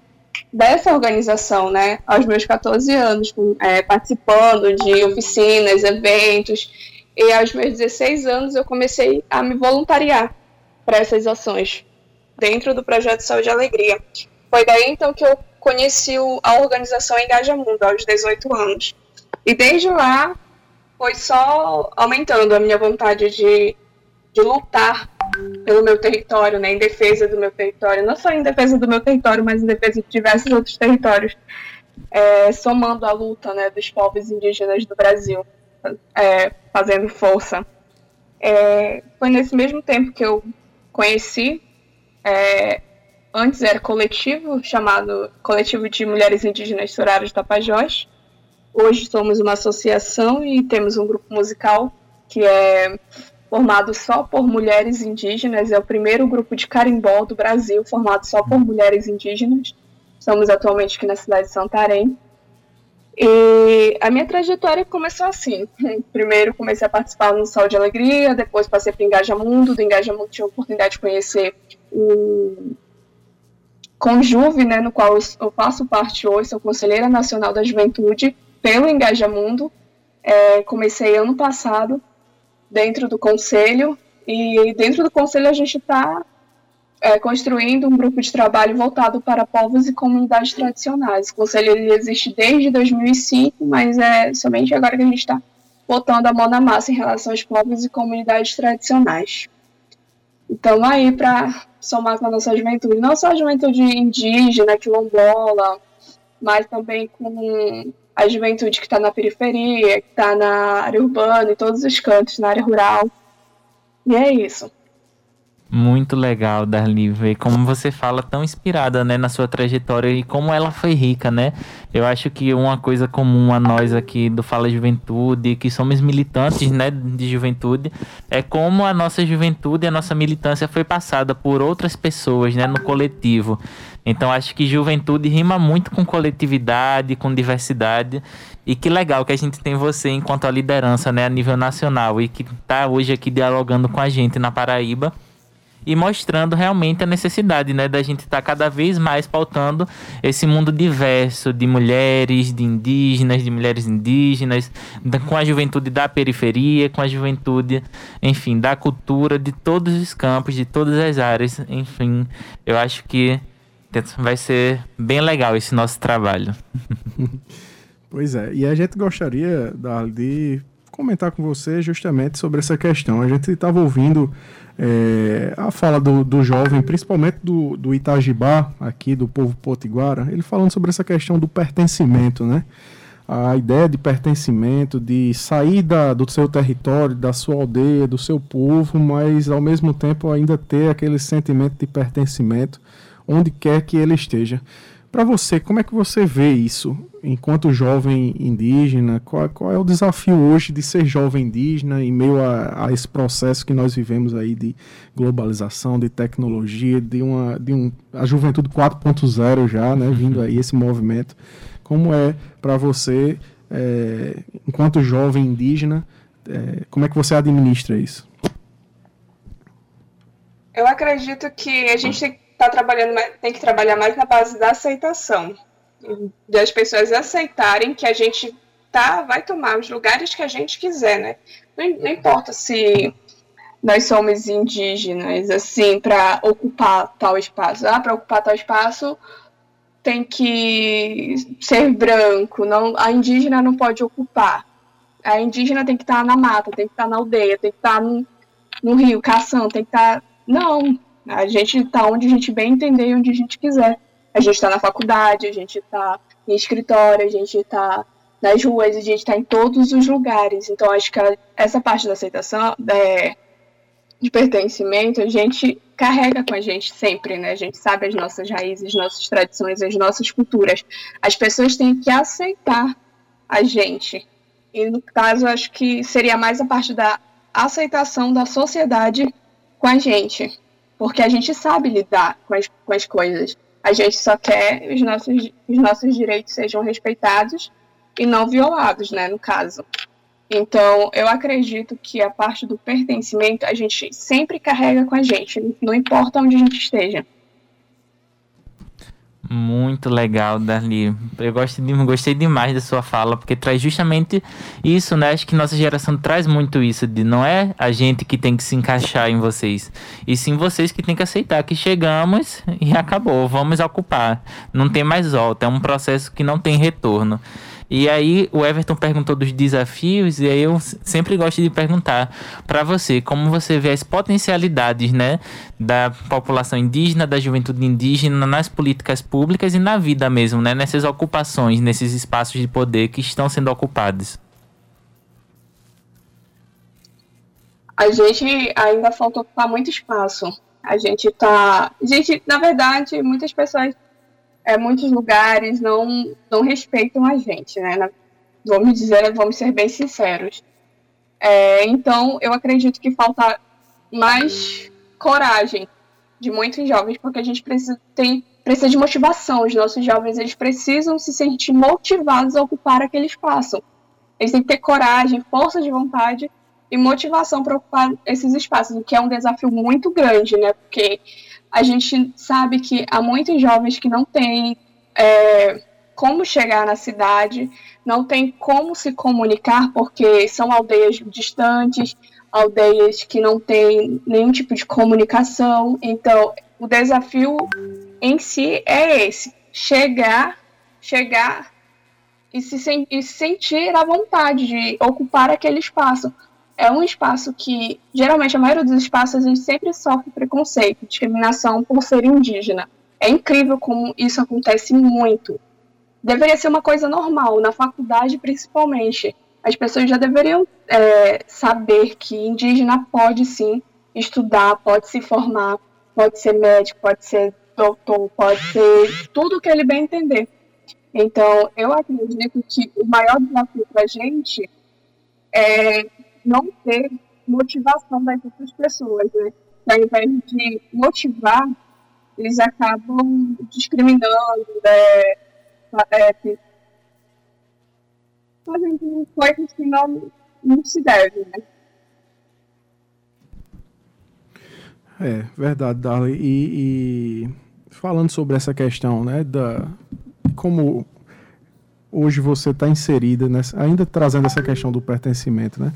dessa organização, né, aos meus 14 anos, é, participando de oficinas, eventos, e aos meus 16 anos eu comecei a me voluntariar para essas ações dentro do projeto Saúde e Alegria. Foi daí então que eu conheci a organização Engaja Mundo aos 18 anos. E desde lá foi só aumentando a minha vontade de, de lutar pelo meu território, né, em defesa do meu território, não só em defesa do meu território, mas em defesa de diversos outros territórios, é, somando a luta né, dos povos indígenas do Brasil, é, fazendo força. É, foi nesse mesmo tempo que eu conheci, é, antes era coletivo, chamado Coletivo de Mulheres Indígenas Soraras Tapajós. Hoje somos uma associação e temos um grupo musical que é formado só por mulheres indígenas, é o primeiro grupo de carimbó do Brasil formado só por mulheres indígenas. Estamos atualmente aqui na cidade de Santarém. E a minha trajetória começou assim. [LAUGHS] Primeiro comecei a participar no Sol de Alegria, depois passei para Engaja Mundo. Do Engaja Mundo tive a oportunidade de conhecer o Conjuve, né, no qual eu faço parte hoje, sou Conselheira Nacional da Juventude pelo Engaja Mundo. É, comecei ano passado dentro do conselho e dentro do conselho a gente está é, construindo um grupo de trabalho voltado para povos e comunidades tradicionais. O conselho ele existe desde 2005, mas é somente agora que a gente está botando a mão na massa em relação aos povos e comunidades tradicionais. Então, aí para somar com a nossa juventude, não só a juventude indígena, quilombola, mas também com a juventude que está na periferia, que está na área urbana, em todos os cantos, na área rural. E é isso. Muito legal, Darli, ver como você fala tão inspirada, né, na sua trajetória e como ela foi rica, né? Eu acho que uma coisa comum a nós aqui do Fala Juventude, que somos militantes, né, de juventude, é como a nossa juventude, a nossa militância foi passada por outras pessoas, né, no coletivo. Então acho que juventude rima muito com coletividade, com diversidade. E que legal que a gente tem você enquanto a liderança, né, a nível nacional e que está hoje aqui dialogando com a gente na Paraíba e mostrando realmente a necessidade, né, da gente estar tá cada vez mais pautando esse mundo diverso de mulheres, de indígenas, de mulheres indígenas, com a juventude da periferia, com a juventude, enfim, da cultura, de todos os campos, de todas as áreas, enfim, eu acho que vai ser bem legal esse nosso trabalho. [LAUGHS] Pois é, e a gente gostaria de comentar com você justamente sobre essa questão. A gente estava ouvindo é, a fala do, do jovem, principalmente do, do Itajibá, aqui do povo potiguara, ele falando sobre essa questão do pertencimento, né? A ideia de pertencimento, de sair da, do seu território, da sua aldeia, do seu povo, mas ao mesmo tempo ainda ter aquele sentimento de pertencimento onde quer que ele esteja. Para você, como é que você vê isso enquanto jovem indígena? Qual, qual, é o desafio hoje de ser jovem indígena em meio a, a, esse processo que nós vivemos aí de globalização, de tecnologia, de uma de um, a juventude 4.0 já, né, [LAUGHS] vindo aí esse movimento? Como é para você, é, enquanto jovem indígena, é, como é que você administra isso? Eu acredito que a gente tem tá trabalhando, tem que trabalhar mais na base da aceitação, das pessoas aceitarem que a gente tá, vai tomar os lugares que a gente quiser, né? Não, não importa se nós somos indígenas, assim, para ocupar tal espaço. Ah, para ocupar tal espaço tem que ser branco, não, a indígena não pode ocupar. A indígena tem que estar tá na mata, tem que estar tá na aldeia, tem que estar tá no, no rio caçando, tem que estar. Não, a gente está onde a gente bem entender e onde a gente quiser. A gente está na faculdade, a gente está em escritório, a gente está nas ruas, a gente está em todos os lugares. Então, acho que essa parte da aceitação, é, de pertencimento, a gente carrega com a gente sempre, né? A gente sabe as nossas raízes, as nossas tradições, as nossas culturas. As pessoas têm que aceitar a gente. E no caso, acho que seria mais a parte da aceitação da sociedade com a gente porque a gente sabe lidar com as, com as coisas. A gente só quer os nossos, os nossos direitos sejam respeitados e não violados, né, no caso. Então, eu acredito que a parte do pertencimento a gente sempre carrega com a gente, não importa onde a gente esteja. Muito legal, Darli. Eu gosto de, gostei demais da sua fala, porque traz justamente isso, né? Acho que nossa geração traz muito isso, de não é a gente que tem que se encaixar em vocês, e sim vocês que tem que aceitar que chegamos e acabou, vamos ocupar. Não tem mais volta, é um processo que não tem retorno. E aí o Everton perguntou dos desafios e aí eu sempre gosto de perguntar para você como você vê as potencialidades, né, da população indígena, da juventude indígena nas políticas públicas e na vida mesmo, né, nessas ocupações, nesses espaços de poder que estão sendo ocupados. a gente ainda falta ocupar muito espaço. A gente tá. A gente, na verdade, muitas pessoas, é, muitos lugares não, não respeitam a gente, né? Vamos dizer, vamos ser bem sinceros. É, então, eu acredito que falta mais coragem de muitos jovens, porque a gente precisa, tem, precisa de motivação. Os nossos jovens eles precisam se sentir motivados a ocupar aquele espaço. Eles têm que ter coragem, força de vontade e motivação para ocupar esses espaços, o que é um desafio muito grande, né? Porque a gente sabe que há muitos jovens que não têm é, como chegar na cidade, não tem como se comunicar, porque são aldeias distantes, aldeias que não têm nenhum tipo de comunicação. Então, o desafio em si é esse: chegar, chegar e se, e sentir a vontade de ocupar aquele espaço. É um espaço que, geralmente, a maioria dos espaços a gente sempre sofre preconceito, discriminação por ser indígena. É incrível como isso acontece muito. Deveria ser uma coisa normal, na faculdade principalmente as pessoas já deveriam é, saber que indígena pode sim estudar, pode se formar, pode ser médico, pode ser doutor, pode ser tudo que ele bem entender. Então, eu acredito que o maior desafio para a gente é não ter motivação das outras pessoas, né? Ao invés de motivar, eles acabam discriminando, né? é, fazendo coisas que não, não se deve, né? É, verdade, Darley. E, e, falando sobre essa questão, né, da como hoje você está inserida nessa, ainda trazendo essa questão do pertencimento, né?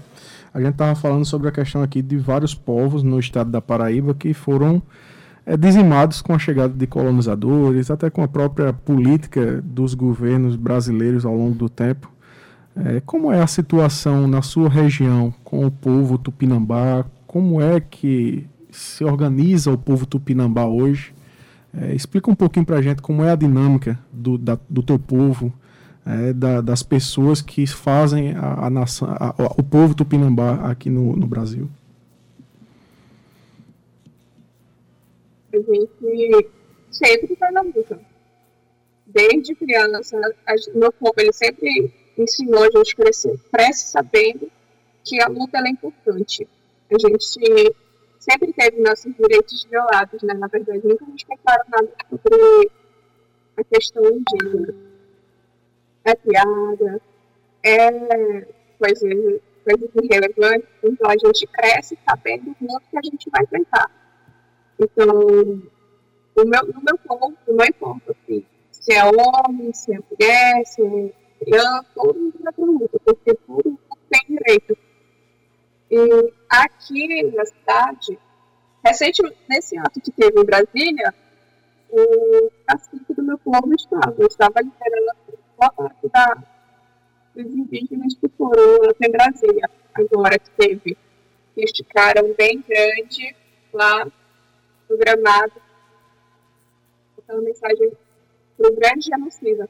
A gente estava falando sobre a questão aqui de vários povos no estado da Paraíba que foram é, dizimados com a chegada de colonizadores, até com a própria política dos governos brasileiros ao longo do tempo. É, como é a situação na sua região com o povo tupinambá? Como é que se organiza o povo tupinambá hoje? É, explica um pouquinho para a gente como é a dinâmica do, da, do teu povo, é, da, das pessoas que fazem a, a nação, a, o povo tupinambá aqui no, no Brasil. A gente sempre está na luta. Desde criança, o meu povo ele sempre ensinou a gente crescer. Cresce sabendo que a luta é importante. A gente sempre teve nossos direitos violados, né? Na verdade, nunca nos pensaram nada sobre a questão indígena. É piada, é coisa, coisa irrelevante, então a gente cresce sabendo o mundo que a gente vai enfrentar. Então, o meu, no meu ponto, não importa assim, se é homem, se é mulher, se é criança, todo mundo vai ter luta, porque todo mundo tem direito. E aqui na cidade, recentemente, nesse ato que teve em Brasília, o cacique do meu povo estava, estava liderando da, dos indígenas que foram até Brasília, agora que teve este cara bem grande lá no gramado, uma mensagem para o grande genocida.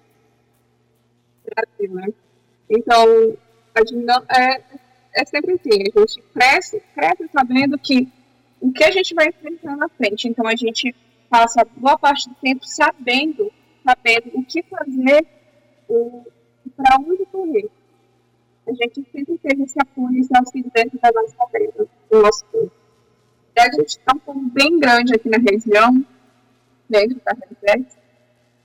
Brasil, né? Então, a gente não, é, é sempre assim, a gente cresce, cresce sabendo que o que a gente vai enfrentar na frente. Então, a gente passa boa parte do tempo sabendo, sabendo o que fazer, para onde correr. A gente sempre teve esse apoio, esse auxílio dentro da nossa cabeça, do nosso corpo. E a gente está um pouco bem grande aqui na região, dentro da região,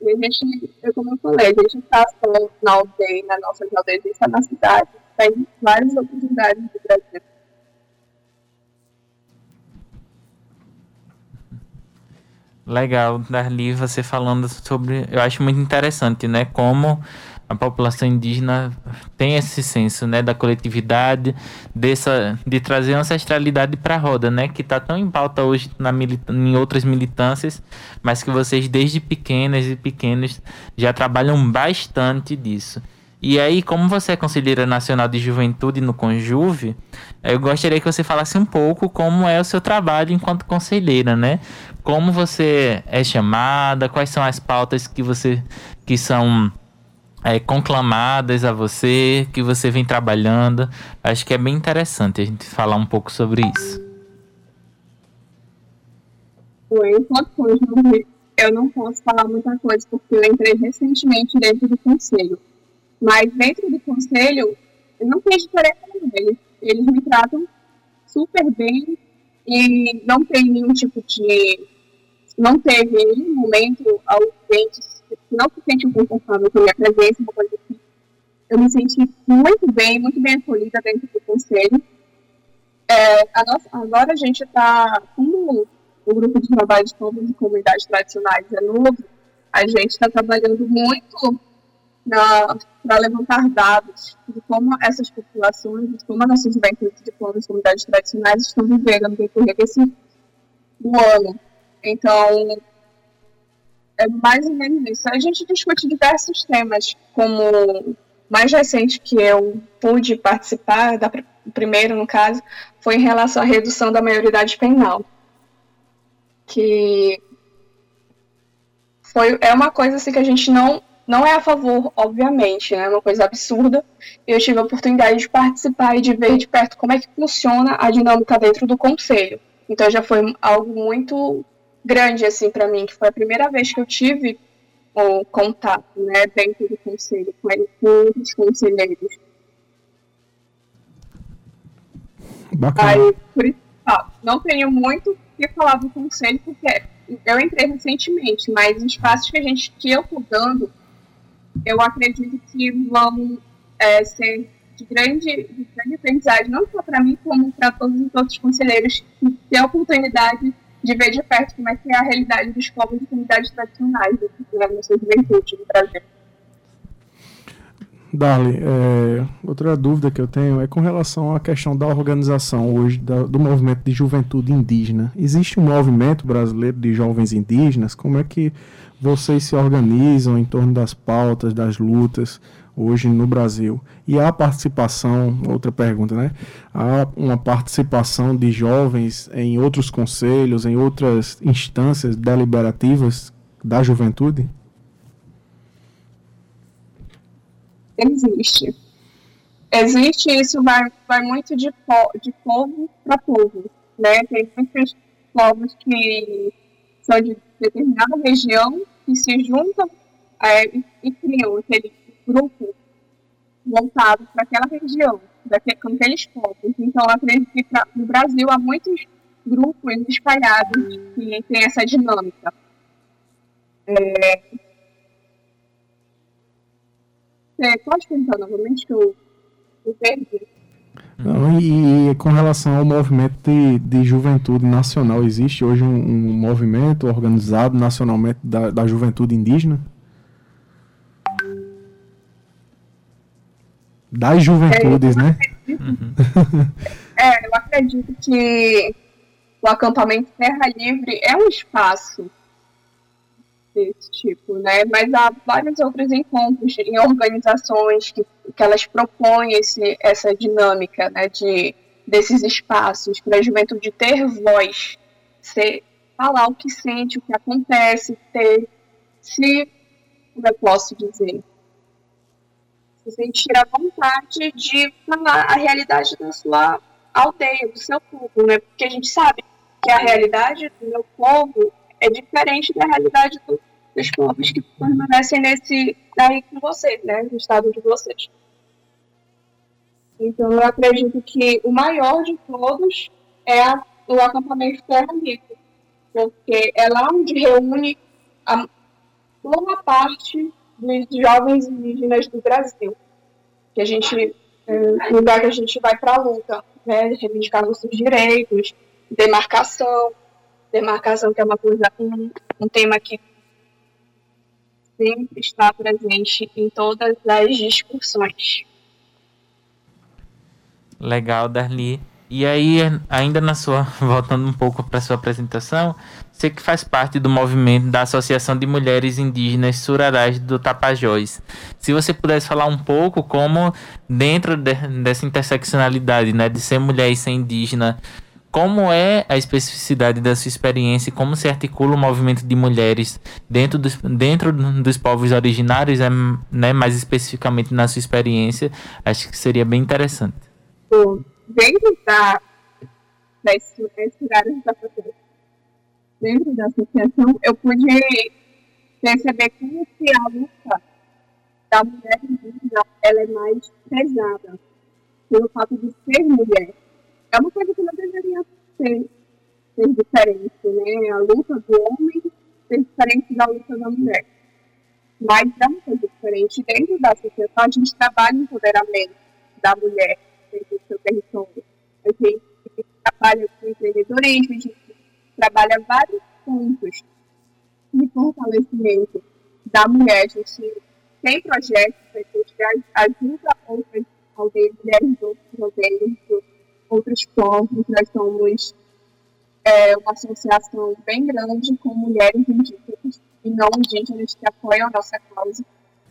e a gente, como eu falei, a gente só na aldeia, na nossa aldeia, a gente está na cidade, tem várias oportunidades do Brasil. Legal, Darli, você falando sobre. Eu acho muito interessante, né? Como a população indígena tem esse senso, né, da coletividade, dessa, de trazer ancestralidade para a roda, né, que está tão em pauta hoje na em outras militâncias, mas que vocês desde pequenas e pequenos já trabalham bastante disso. E aí, como você é conselheira nacional de juventude no Conjuve, eu gostaria que você falasse um pouco como é o seu trabalho enquanto conselheira, né? Como você é chamada, quais são as pautas que você que são é, conclamadas a você, que você vem trabalhando. Acho que é bem interessante a gente falar um pouco sobre isso. Oi, eu não posso falar muita coisa porque eu entrei recentemente dentro do conselho. Mas dentro do conselho, não tem diferença eles. Eles me tratam super bem e não tem nenhum tipo de. Não teve nenhum momento alguém que não se sente confortável com a minha presença, uma coisa assim. Eu me senti muito bem, muito bem acolhida dentro do conselho. É, a nossa, agora a gente está, como o grupo de trabalho de povos e comunidades tradicionais é novo, a gente está trabalhando muito para levantar dados de como essas populações, de como as nossas juventudes de povos e comunidades tradicionais estão vivendo no decorrer desse do ano. Então, é mais ou menos isso. A gente discute diversos temas, como mais recente que eu pude participar, da, primeiro no caso, foi em relação à redução da maioridade penal. Que foi, é uma coisa assim que a gente não não é a favor, obviamente, né? é uma coisa absurda. Eu tive a oportunidade de participar e de ver de perto como é que funciona a dinâmica dentro do conselho. Então já foi algo muito grande assim para mim, que foi a primeira vez que eu tive o contato, né, dentro do conselho com, os conselheiros. Bacana. Aí, por isso, ah, não tenho muito o que falar do conselho, porque eu entrei recentemente, mas os espaços que a gente que eu tô dando eu acredito que vão é, ser de grande, de grande aprendizagem, não só para mim, como para todos os outros conselheiros que têm a oportunidade de ver de perto como é que é a realidade dos povos e comunidades tradicionais da nossa juventude no Brasil. Darly, é, outra dúvida que eu tenho é com relação à questão da organização hoje da, do movimento de juventude indígena. Existe um movimento brasileiro de jovens indígenas? Como é que vocês se organizam em torno das pautas, das lutas hoje no Brasil? E há participação, outra pergunta, né? Há uma participação de jovens em outros conselhos, em outras instâncias deliberativas da juventude? existe. Existe isso vai, vai muito de, de povo para povo, né? Tem muitos povos que são de determinada região que se juntam é, e criam aquele grupo voltado para aquela região, com aqueles povos. Então, eu acredito que pra, no Brasil há muitos grupos espalhados que têm essa dinâmica. É, é, pode perguntar novamente que eu, eu perdi. Não, e, e, com relação ao movimento de, de juventude nacional, existe hoje um, um movimento organizado nacionalmente da, da juventude indígena? Das juventudes, é, né? é, eu acredito que o acampamento Terra Livre é um espaço desse tipo, né? Mas há vários outros encontros em organizações que, que elas propõem esse, essa dinâmica, né? De, desses espaços para a juventude ter voz, ser, falar o que sente, o que acontece, ter, se, como eu posso dizer, se sentir a vontade de falar a realidade da sua aldeia, do seu povo, né? Porque a gente sabe que a realidade do meu povo é diferente da realidade do, dos povos que permanecem nesse daí com vocês, né, no estado de vocês. Então, eu acredito que o maior de todos é a, o acampamento Terra Rica, porque é lá onde reúne a boa parte dos jovens indígenas do Brasil. Que a gente, é, lugar que a gente vai para a luta, né, reivindicar nossos direitos, demarcação, demarcação que é uma coisa, um, um tema que sempre está presente em todas as discussões. Legal, Darli. E aí, ainda na sua, [LAUGHS] voltando um pouco para sua apresentação, você que faz parte do movimento da Associação de Mulheres Indígenas Surarais do Tapajós. Se você pudesse falar um pouco como, dentro de, dessa interseccionalidade, né, de ser mulher e ser indígena, como é a especificidade da sua experiência e como se articula o movimento de mulheres dentro dos, dentro dos povos originários, é, né, mais especificamente na sua experiência, acho que seria bem interessante. Bom, dentro da, da dentro da associação, eu pude perceber como que a luta da mulher indígena ela é mais pesada pelo fato de ser mulher é uma coisa que não deveria ser, ser diferente, né? A luta do homem ser diferente da luta da mulher. Mas é uma coisa diferente. Dentro da sociedade, a gente trabalha o empoderamento da mulher do seu território. A gente trabalha com empreendedorismo, a gente trabalha vários pontos de fortalecimento da mulher. A gente tem projetos, a gente ajuda outras aldeias, mulheres de outros aldeias, outros povos. Nós somos é, uma associação bem grande com mulheres indígenas e não indígenas que apoiam a nossa causa.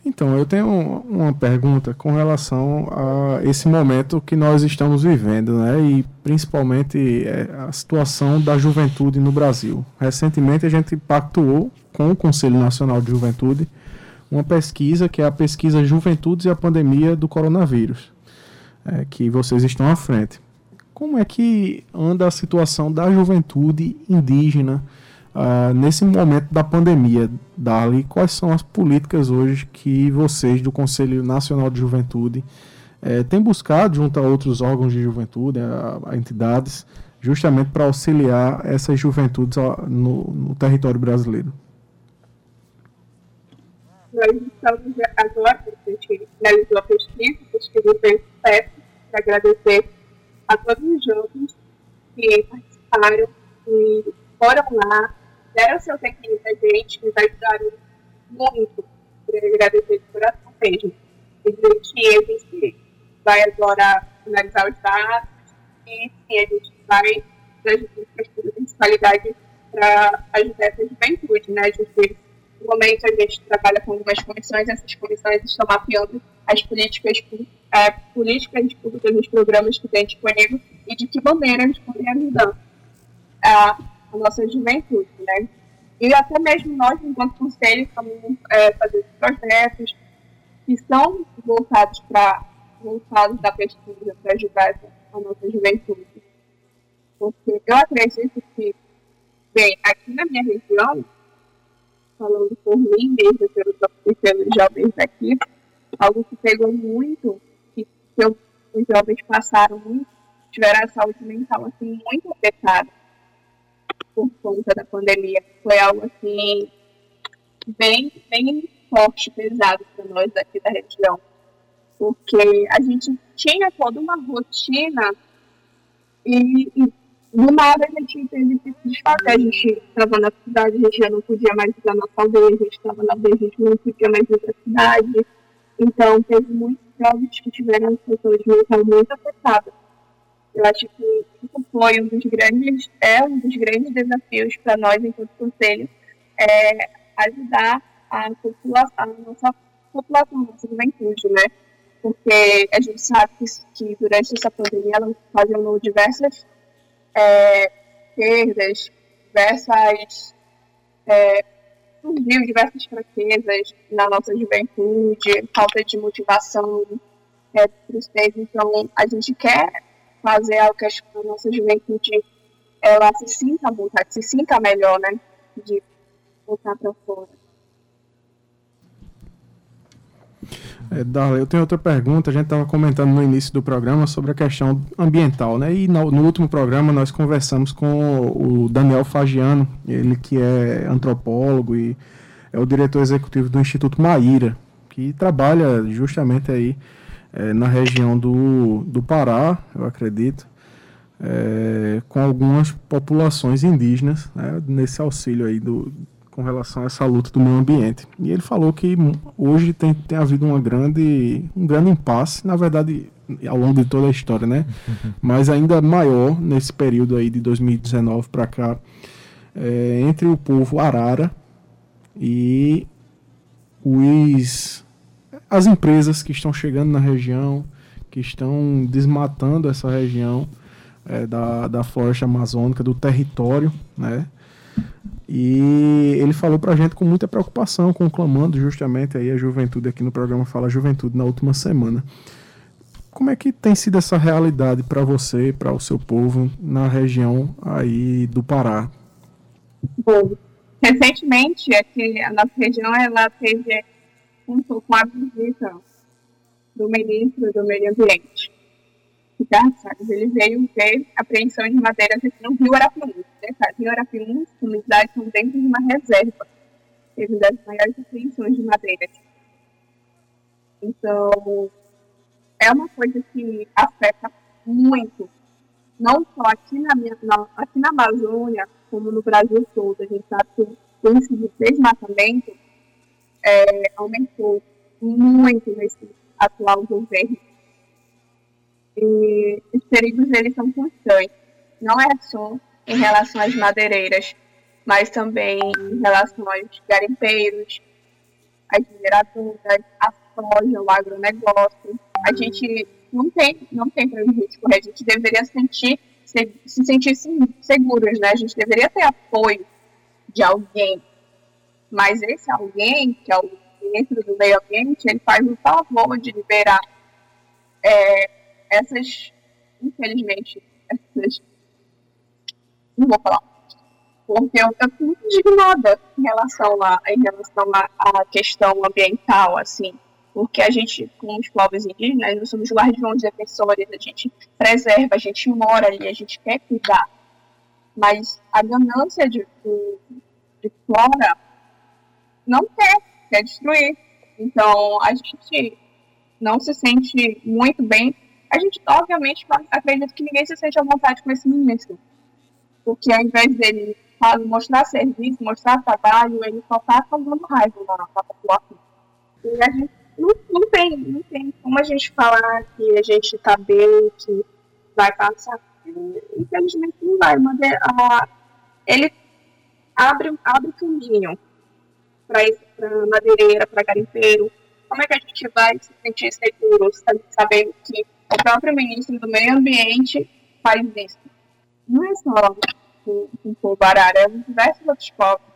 Então, eu tenho uma pergunta com relação a esse momento que nós estamos vivendo, né? E principalmente é, a situação da juventude no Brasil. Recentemente a gente pactuou com o Conselho Nacional de Juventude uma pesquisa que é a pesquisa Juventudes e a Pandemia do Coronavírus, é, que vocês estão à frente. Como é que anda a situação da juventude indígena uh, nesse momento da pandemia, Dali? Quais são as políticas hoje que vocês do Conselho Nacional de Juventude eh, têm buscado junto a outros órgãos de juventude, a, a entidades, justamente para auxiliar essas juventudes no, no território brasileiro? Nós estamos agora, a gente finalizou a pesquisa, pesquisa fez sucesso, para agradecer a todos os jovens que participaram e foram lá, deram seu tempinho pra gente, nos ajudaram muito. Queria agradecer de coração mesmo. E que a gente vai agora finalizar os dados e sim, a gente vai trazer de qualidade para ajudar essa juventude, né? A gente, no momento, a gente trabalha com algumas comissões, essas comissões estão mapeando as políticas é, políticas públicas nos programas que tem disponível e de que maneira eles podem ajudar a, a nossa juventude, né? E até mesmo nós, enquanto conselho, estamos é, fazendo projetos que são voltados para voltados da pesquisa para ajudar a nossa juventude. Porque eu acredito que, bem, aqui na minha região, falando por mim mesmo, pelos jovens daqui, algo que pegou muito que os jovens passaram muito, tiveram a saúde mental assim, muito afetada por conta da pandemia. Foi algo assim bem, bem forte, pesado para nós aqui da região. Porque a gente tinha toda uma rotina e, e do nada a gente teve que se desfazer. A gente estava na cidade, a gente já não podia mais ir na nossa aldeia, a gente estava na aldeia, a gente não podia mais ir para a cidade. Então, teve muitos jovens que tiveram a saúde mental muito afetada. Eu acho que isso foi um dos grandes, é um dos grandes desafios para nós, enquanto conselho, é ajudar a população, a nossa população, a nossa juventude, né? Porque a gente sabe que, que durante essa pandemia ela ocasionou diversas é, perdas, diversas é, surgiu diversas fraquezas na nossa juventude, falta de motivação é, os Então, a gente quer fazer algo que a nossa juventude ela se sinta vontade, se sinta melhor, né? De voltar para fora. É, Darla, eu tenho outra pergunta. A gente estava comentando no início do programa sobre a questão ambiental, né? E no, no, último programa nós conversamos com o Daniel Fagiano, ele que é antropólogo e é o diretor executivo do Instituto Maíra, que trabalha justamente aí é, na região do, do Pará, eu acredito, é, com algumas populações indígenas, né, nesse auxílio aí do, com relação a essa luta do meio ambiente. E ele falou que hoje tem, tem havido uma grande, um grande impasse, na verdade, ao longo de toda a história, né? [LAUGHS] Mas ainda maior nesse período aí de 2019 para cá, é, entre o povo arara e os as empresas que estão chegando na região, que estão desmatando essa região é, da, da floresta amazônica, do território, né? E ele falou pra gente com muita preocupação, conclamando justamente aí a juventude aqui no programa Fala Juventude na última semana. Como é que tem sido essa realidade para você, para o seu povo na região aí do Pará? Bom, recentemente aqui a nossa região ela teve um, com a visita do ministro do Meio Ambiente. Garças, ele veio ver a apreensão de madeiras aqui no Rio Arapiuns. Né? Rio Arapiuns, comunidades são dentro de uma reserva. Teve das maiores apreensões de madeiras. Então, é uma coisa que afeta muito, não só aqui na, minha, na, aqui na Amazônia, como no Brasil todo. A gente sabe que de desmatamento é, aumentou muito nesse atual governo. E os perigos eles são constantes. Não é só em relação às madeireiras, mas também em relação aos garimpeiros, às mineradoras, a soja, o agronegócio. A gente não tem, não tem prejuízo, a gente deveria sentir, se, se sentir seguros, né? A gente deveria ter apoio de alguém. Mas esse alguém, que é o ministro do meio ambiente, ele faz o favor de liberar é, essas, infelizmente, essas, não vou falar, porque eu, eu fico muito indignada em relação a, em relação à questão ambiental, assim, porque a gente, como os povos indígenas, nós somos guardiões defensores, a gente preserva, a gente mora ali, a gente quer cuidar, mas a ganância de, de, de fora não quer, quer destruir. Então, a gente não se sente muito bem a gente, obviamente, acredito que ninguém se sente à vontade com esse ministro. Porque ao invés dele mostrar serviço, mostrar trabalho, ele só está causando raiva na, população. E a gente não, não, tem, não tem como a gente falar que a gente está bem, que vai passar. Infelizmente não vai, mas é, a, ele abre, abre caminho para madeireira, para garimpeiro. Como é que a gente vai se sentir seguro, sabendo que o próprio ministro do Meio Ambiente faz isso. Não é só o, o Barara, é diversos outros povos.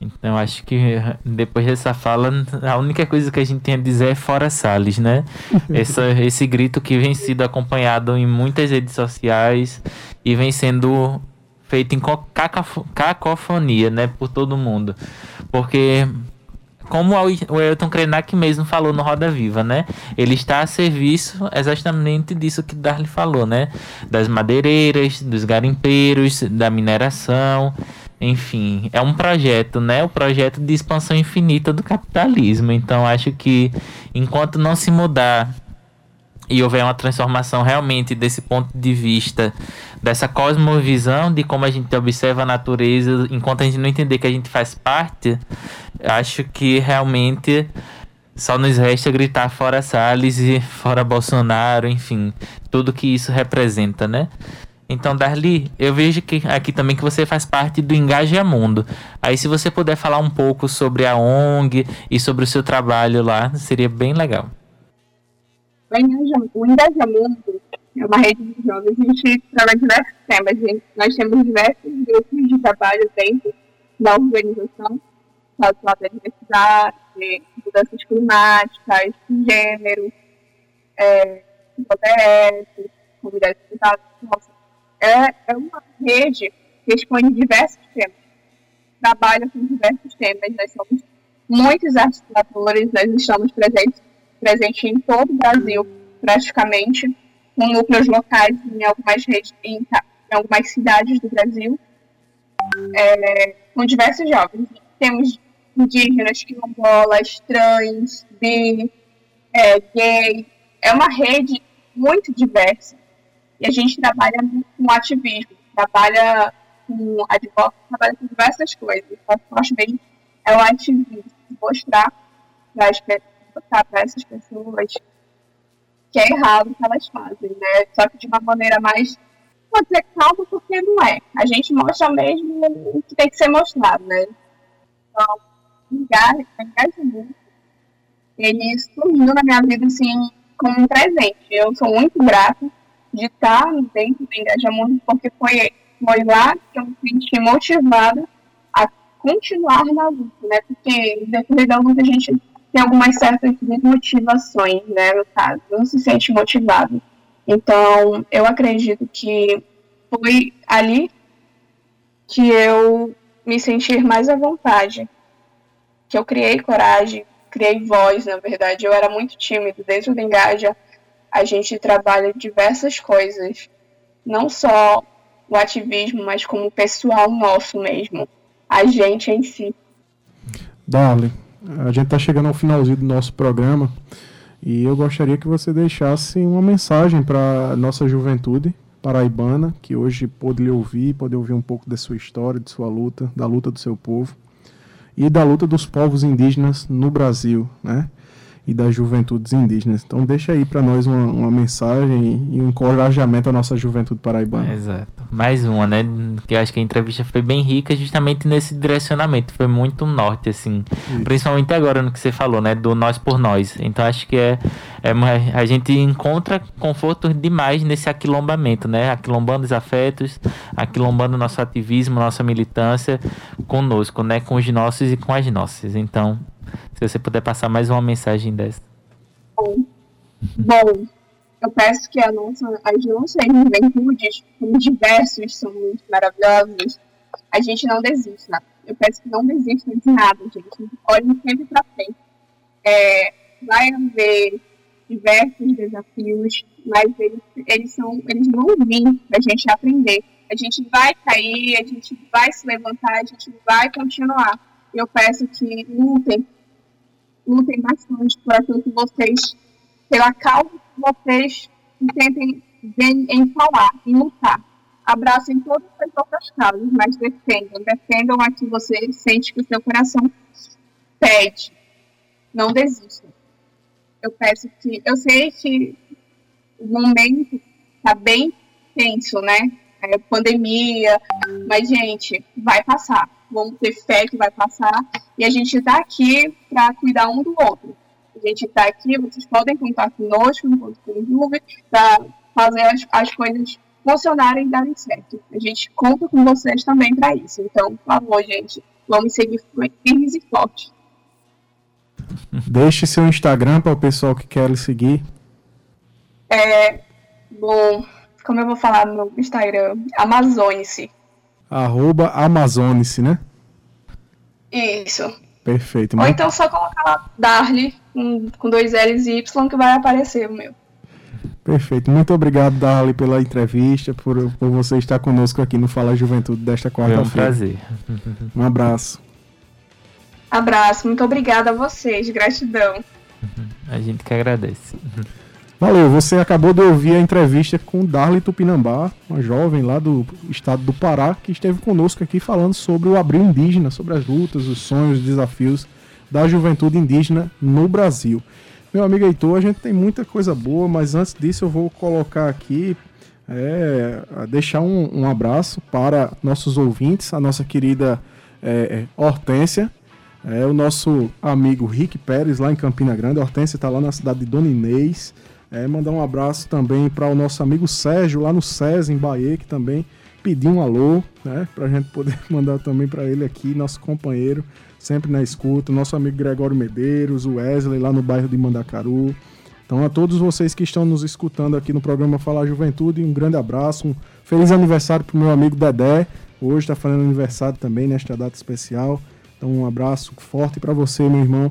Então, acho que depois dessa fala, a única coisa que a gente tem a dizer é fora Salles, né? [LAUGHS] Essa, esse grito que vem sido acompanhado em muitas redes sociais e vem sendo feito em cacofonia, né? Por todo mundo. Porque como o Elton Krenak mesmo falou no Roda Viva, né? Ele está a serviço exatamente disso que Darly falou, né? Das madeireiras, dos garimpeiros, da mineração, enfim, é um projeto, né? O projeto de expansão infinita do capitalismo. Então, acho que enquanto não se mudar e houver uma transformação realmente desse ponto de vista, dessa cosmovisão de como a gente observa a natureza, enquanto a gente não entender que a gente faz parte, acho que realmente só nos resta gritar fora Salles e fora Bolsonaro, enfim, tudo que isso representa, né? Então, Darli, eu vejo que aqui também que você faz parte do Engaja Mundo. Aí, se você puder falar um pouco sobre a ONG e sobre o seu trabalho lá, seria bem legal. O Engajamundo é uma rede de jovens, a gente trabalha diversos temas. Nós temos diversos grupos de trabalho dentro da organização, relacionados à diversidade, mudanças climáticas, gênero, é, ODS, comunidades cuidadas. É, é uma rede que expõe diversos temas, trabalha com diversos temas. Nós somos muitos articuladores, nós estamos presentes presente em todo o Brasil, praticamente, com núcleos locais em algumas em, em algumas cidades do Brasil, é, com diversos jovens. Temos indígenas, quilombolas, trans, bi, é, gay. É uma rede muito diversa. E a gente trabalha com ativismo, trabalha com advogados, trabalha com diversas coisas. O forte mesmo é o ativismo, mostrar para essas pessoas que é errado que elas fazem, né? Só que de uma maneira mais, pode dizer calma, porque não é. A gente mostra mesmo o que tem que ser mostrado, né? Então, engajamento, ele sumiu na minha vida, assim, como um presente. Eu sou muito grata de estar dentro do Engajamundo, porque foi, foi lá que eu me senti motivada a continuar na luta, né? Porque depois da luta a gente tem algumas certas desmotivações, né? No caso, não se sente motivado. Então, eu acredito que foi ali que eu me sentir mais à vontade, que eu criei coragem, criei voz, na verdade. Eu era muito tímido. Dentro do Engaja, a gente trabalha diversas coisas, não só o ativismo, mas como pessoal nosso mesmo, a gente em si. Darle, a gente está chegando ao finalzinho do nosso programa e eu gostaria que você deixasse uma mensagem para nossa juventude paraibana, que hoje pôde lhe ouvir, pode ouvir um pouco da sua história, de sua luta, da luta do seu povo e da luta dos povos indígenas no Brasil, né? E das juventudes indígenas. Então deixa aí para nós uma, uma, mensagem e um encorajamento à nossa juventude paraibana. Exato. Mais uma, né? Que eu acho que a entrevista foi bem rica justamente nesse direcionamento. Foi muito norte, assim. Isso. Principalmente agora no que você falou, né? Do nós por nós. Então acho que é, é a gente encontra conforto demais nesse aquilombamento, né? Aquilombando os afetos, aquilombando nosso ativismo, nossa militância conosco, né? Com os nossos e com as nossas. Então se você puder passar mais uma mensagem dessa. Bom, bom eu peço que a nossa, as nossas juventudes, como diversos são muito maravilhosos, a gente não desista. Eu peço que não desistam de nada, gente. Olhem sempre para frente. É, vai haver diversos desafios, mas eles, eles, são, eles vão vir para a gente aprender. A gente vai cair, a gente vai se levantar, a gente vai continuar. Eu peço que lutem lutem bastante por aquilo que vocês, pela causa que vocês tentem em, em falar, em lutar. Abracem todas as outras causas, mas defendam. Defendam a que você sente que o seu coração pede. Não desistam. Eu peço que. Eu sei que o momento está bem tenso, né? É pandemia, mas, gente, vai passar vamos ter fé que vai passar. E a gente está aqui para cuidar um do outro. A gente está aqui, vocês podem contar conosco, enquanto com Juve, para fazer as, as coisas funcionarem e darem certo. A gente conta com vocês também para isso. Então, por favor, gente, vamos seguir firmes e fortes. Deixe seu Instagram para o pessoal que quer seguir. É, bom, como eu vou falar no Instagram? Amazonice arroba Amazonice, né? Isso. Perfeito. Ou então só colocar lá Darly com, dois L's e Y que vai aparecer o meu. Perfeito. Muito obrigado, Darly, pela entrevista, por, por você estar conosco aqui no Fala Juventude desta quarta-feira. Foi um prazer. Um abraço. Abraço. Muito obrigada a vocês. Gratidão. A gente que agradece. Valeu, você acabou de ouvir a entrevista com Darly Tupinambá, uma jovem lá do estado do Pará, que esteve conosco aqui falando sobre o abril indígena, sobre as lutas, os sonhos, os desafios da juventude indígena no Brasil. Meu amigo Heitor, a gente tem muita coisa boa, mas antes disso eu vou colocar aqui, é, deixar um, um, abraço para nossos ouvintes, a nossa querida é, Hortência, é, o nosso amigo Rick Pérez lá em Campina Grande, a Hortência está lá na cidade de Dona Inês, é, mandar um abraço também para o nosso amigo Sérgio, lá no SES, em Bahia, que também pediu um alô, né? Para a gente poder [LAUGHS] mandar também para ele aqui, nosso companheiro, sempre na escuta. Nosso amigo Gregório Medeiros, o Wesley, lá no bairro de Mandacaru. Então, a todos vocês que estão nos escutando aqui no programa Falar Juventude, um grande abraço. Um feliz aniversário para o meu amigo Dedé. Hoje está fazendo aniversário também nesta data especial. Então, um abraço forte para você, meu irmão.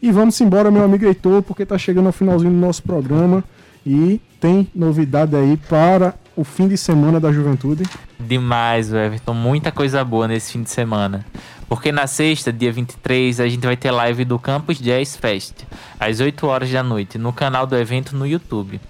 E vamos embora, meu amigo Heitor, porque está chegando ao finalzinho do nosso programa e tem novidade aí para o fim de semana da juventude. Demais, Everton. Muita coisa boa nesse fim de semana. Porque na sexta, dia 23, a gente vai ter live do Campus Jazz Fest, às 8 horas da noite, no canal do evento no YouTube.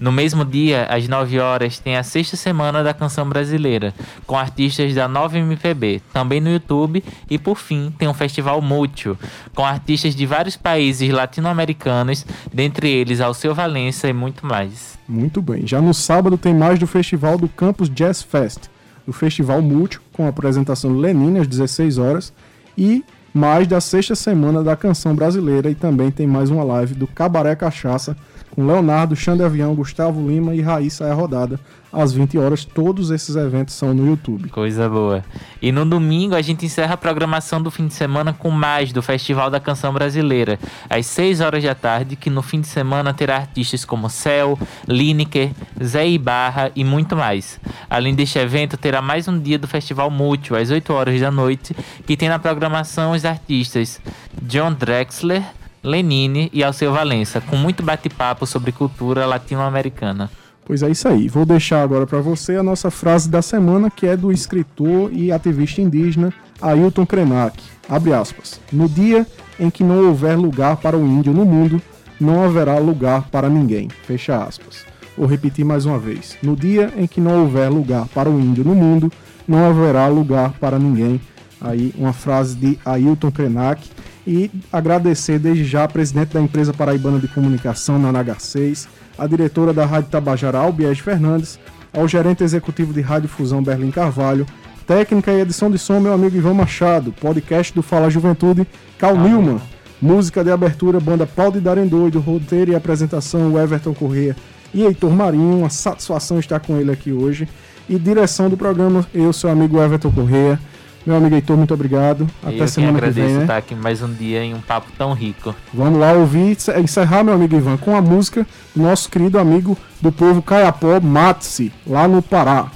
No mesmo dia, às 9 horas, tem a sexta semana da canção brasileira, com artistas da Nova MPB, também no YouTube. E por fim, tem um festival mútuo, com artistas de vários países latino-americanos, dentre eles Alceu Valença e muito mais. Muito bem. Já no sábado tem mais do festival do Campus Jazz Fest do Festival Múltiplo, com a apresentação Lenine às 16 horas, e mais da sexta semana da canção brasileira, e também tem mais uma live do Cabaré Cachaça com Leonardo, Xande Avião, Gustavo Lima e Raíssa é rodada às 20 horas. Todos esses eventos são no YouTube. Coisa boa. E no domingo a gente encerra a programação do fim de semana com mais do Festival da Canção Brasileira, às 6 horas da tarde, que no fim de semana terá artistas como Cel, Lineker, Zé Ibarra e muito mais. Além deste evento, terá mais um dia do Festival Mútil, às 8 horas da noite, que tem na programação os artistas John Drexler, Lenine e Alceu Valença, com muito bate-papo sobre cultura latino-americana. Pois é isso aí. Vou deixar agora para você a nossa frase da semana, que é do escritor e ativista indígena Ailton Krenak. Abre aspas. No dia em que não houver lugar para o índio no mundo, não haverá lugar para ninguém. Fecha aspas. Vou repetir mais uma vez. No dia em que não houver lugar para o índio no mundo, não haverá lugar para ninguém. Aí uma frase de Ailton Krenak e agradecer desde já a presidente da empresa paraibana de comunicação, na NH6, a diretora da Rádio Tabajara, Albiege Fernandes, ao gerente executivo de Rádio Fusão, Berlim Carvalho, técnica e edição de som, meu amigo Ivan Machado, podcast do Fala Juventude, Cal ah, Nilman, música de abertura, banda Pau de Darem Doido, roteiro e apresentação, Everton Corrêa e Heitor Marinho, uma satisfação estar com ele aqui hoje, e direção do programa, eu, seu amigo Everton Corrêa, meu amigo Heitor, muito obrigado. Até Eu semana que, que vem. Né? estar aqui mais um dia em um papo tão rico. Vamos lá ouvir, encerrar, meu amigo Ivan, com a música do nosso querido amigo do povo Caiapó, Matse, lá no Pará.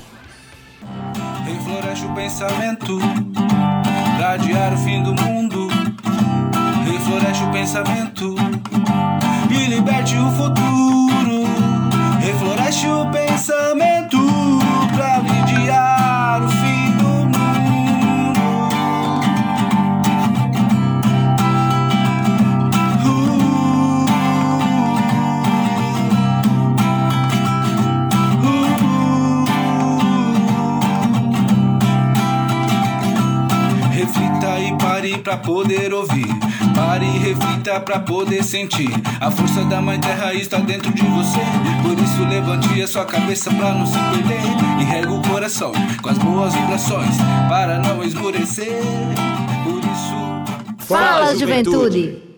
Refloresce o pensamento, pra adiar o fim do mundo. Refloresce o pensamento e liberte o futuro. Refloresce o pensamento pra lidiar Pare pra poder ouvir. Pare e reflita pra poder sentir. A força da mãe terra está dentro de você. Por isso levante a sua cabeça pra não se perder. E rega o coração com as boas vibrações. Para não esmorecer. Por isso. Fala, juventude.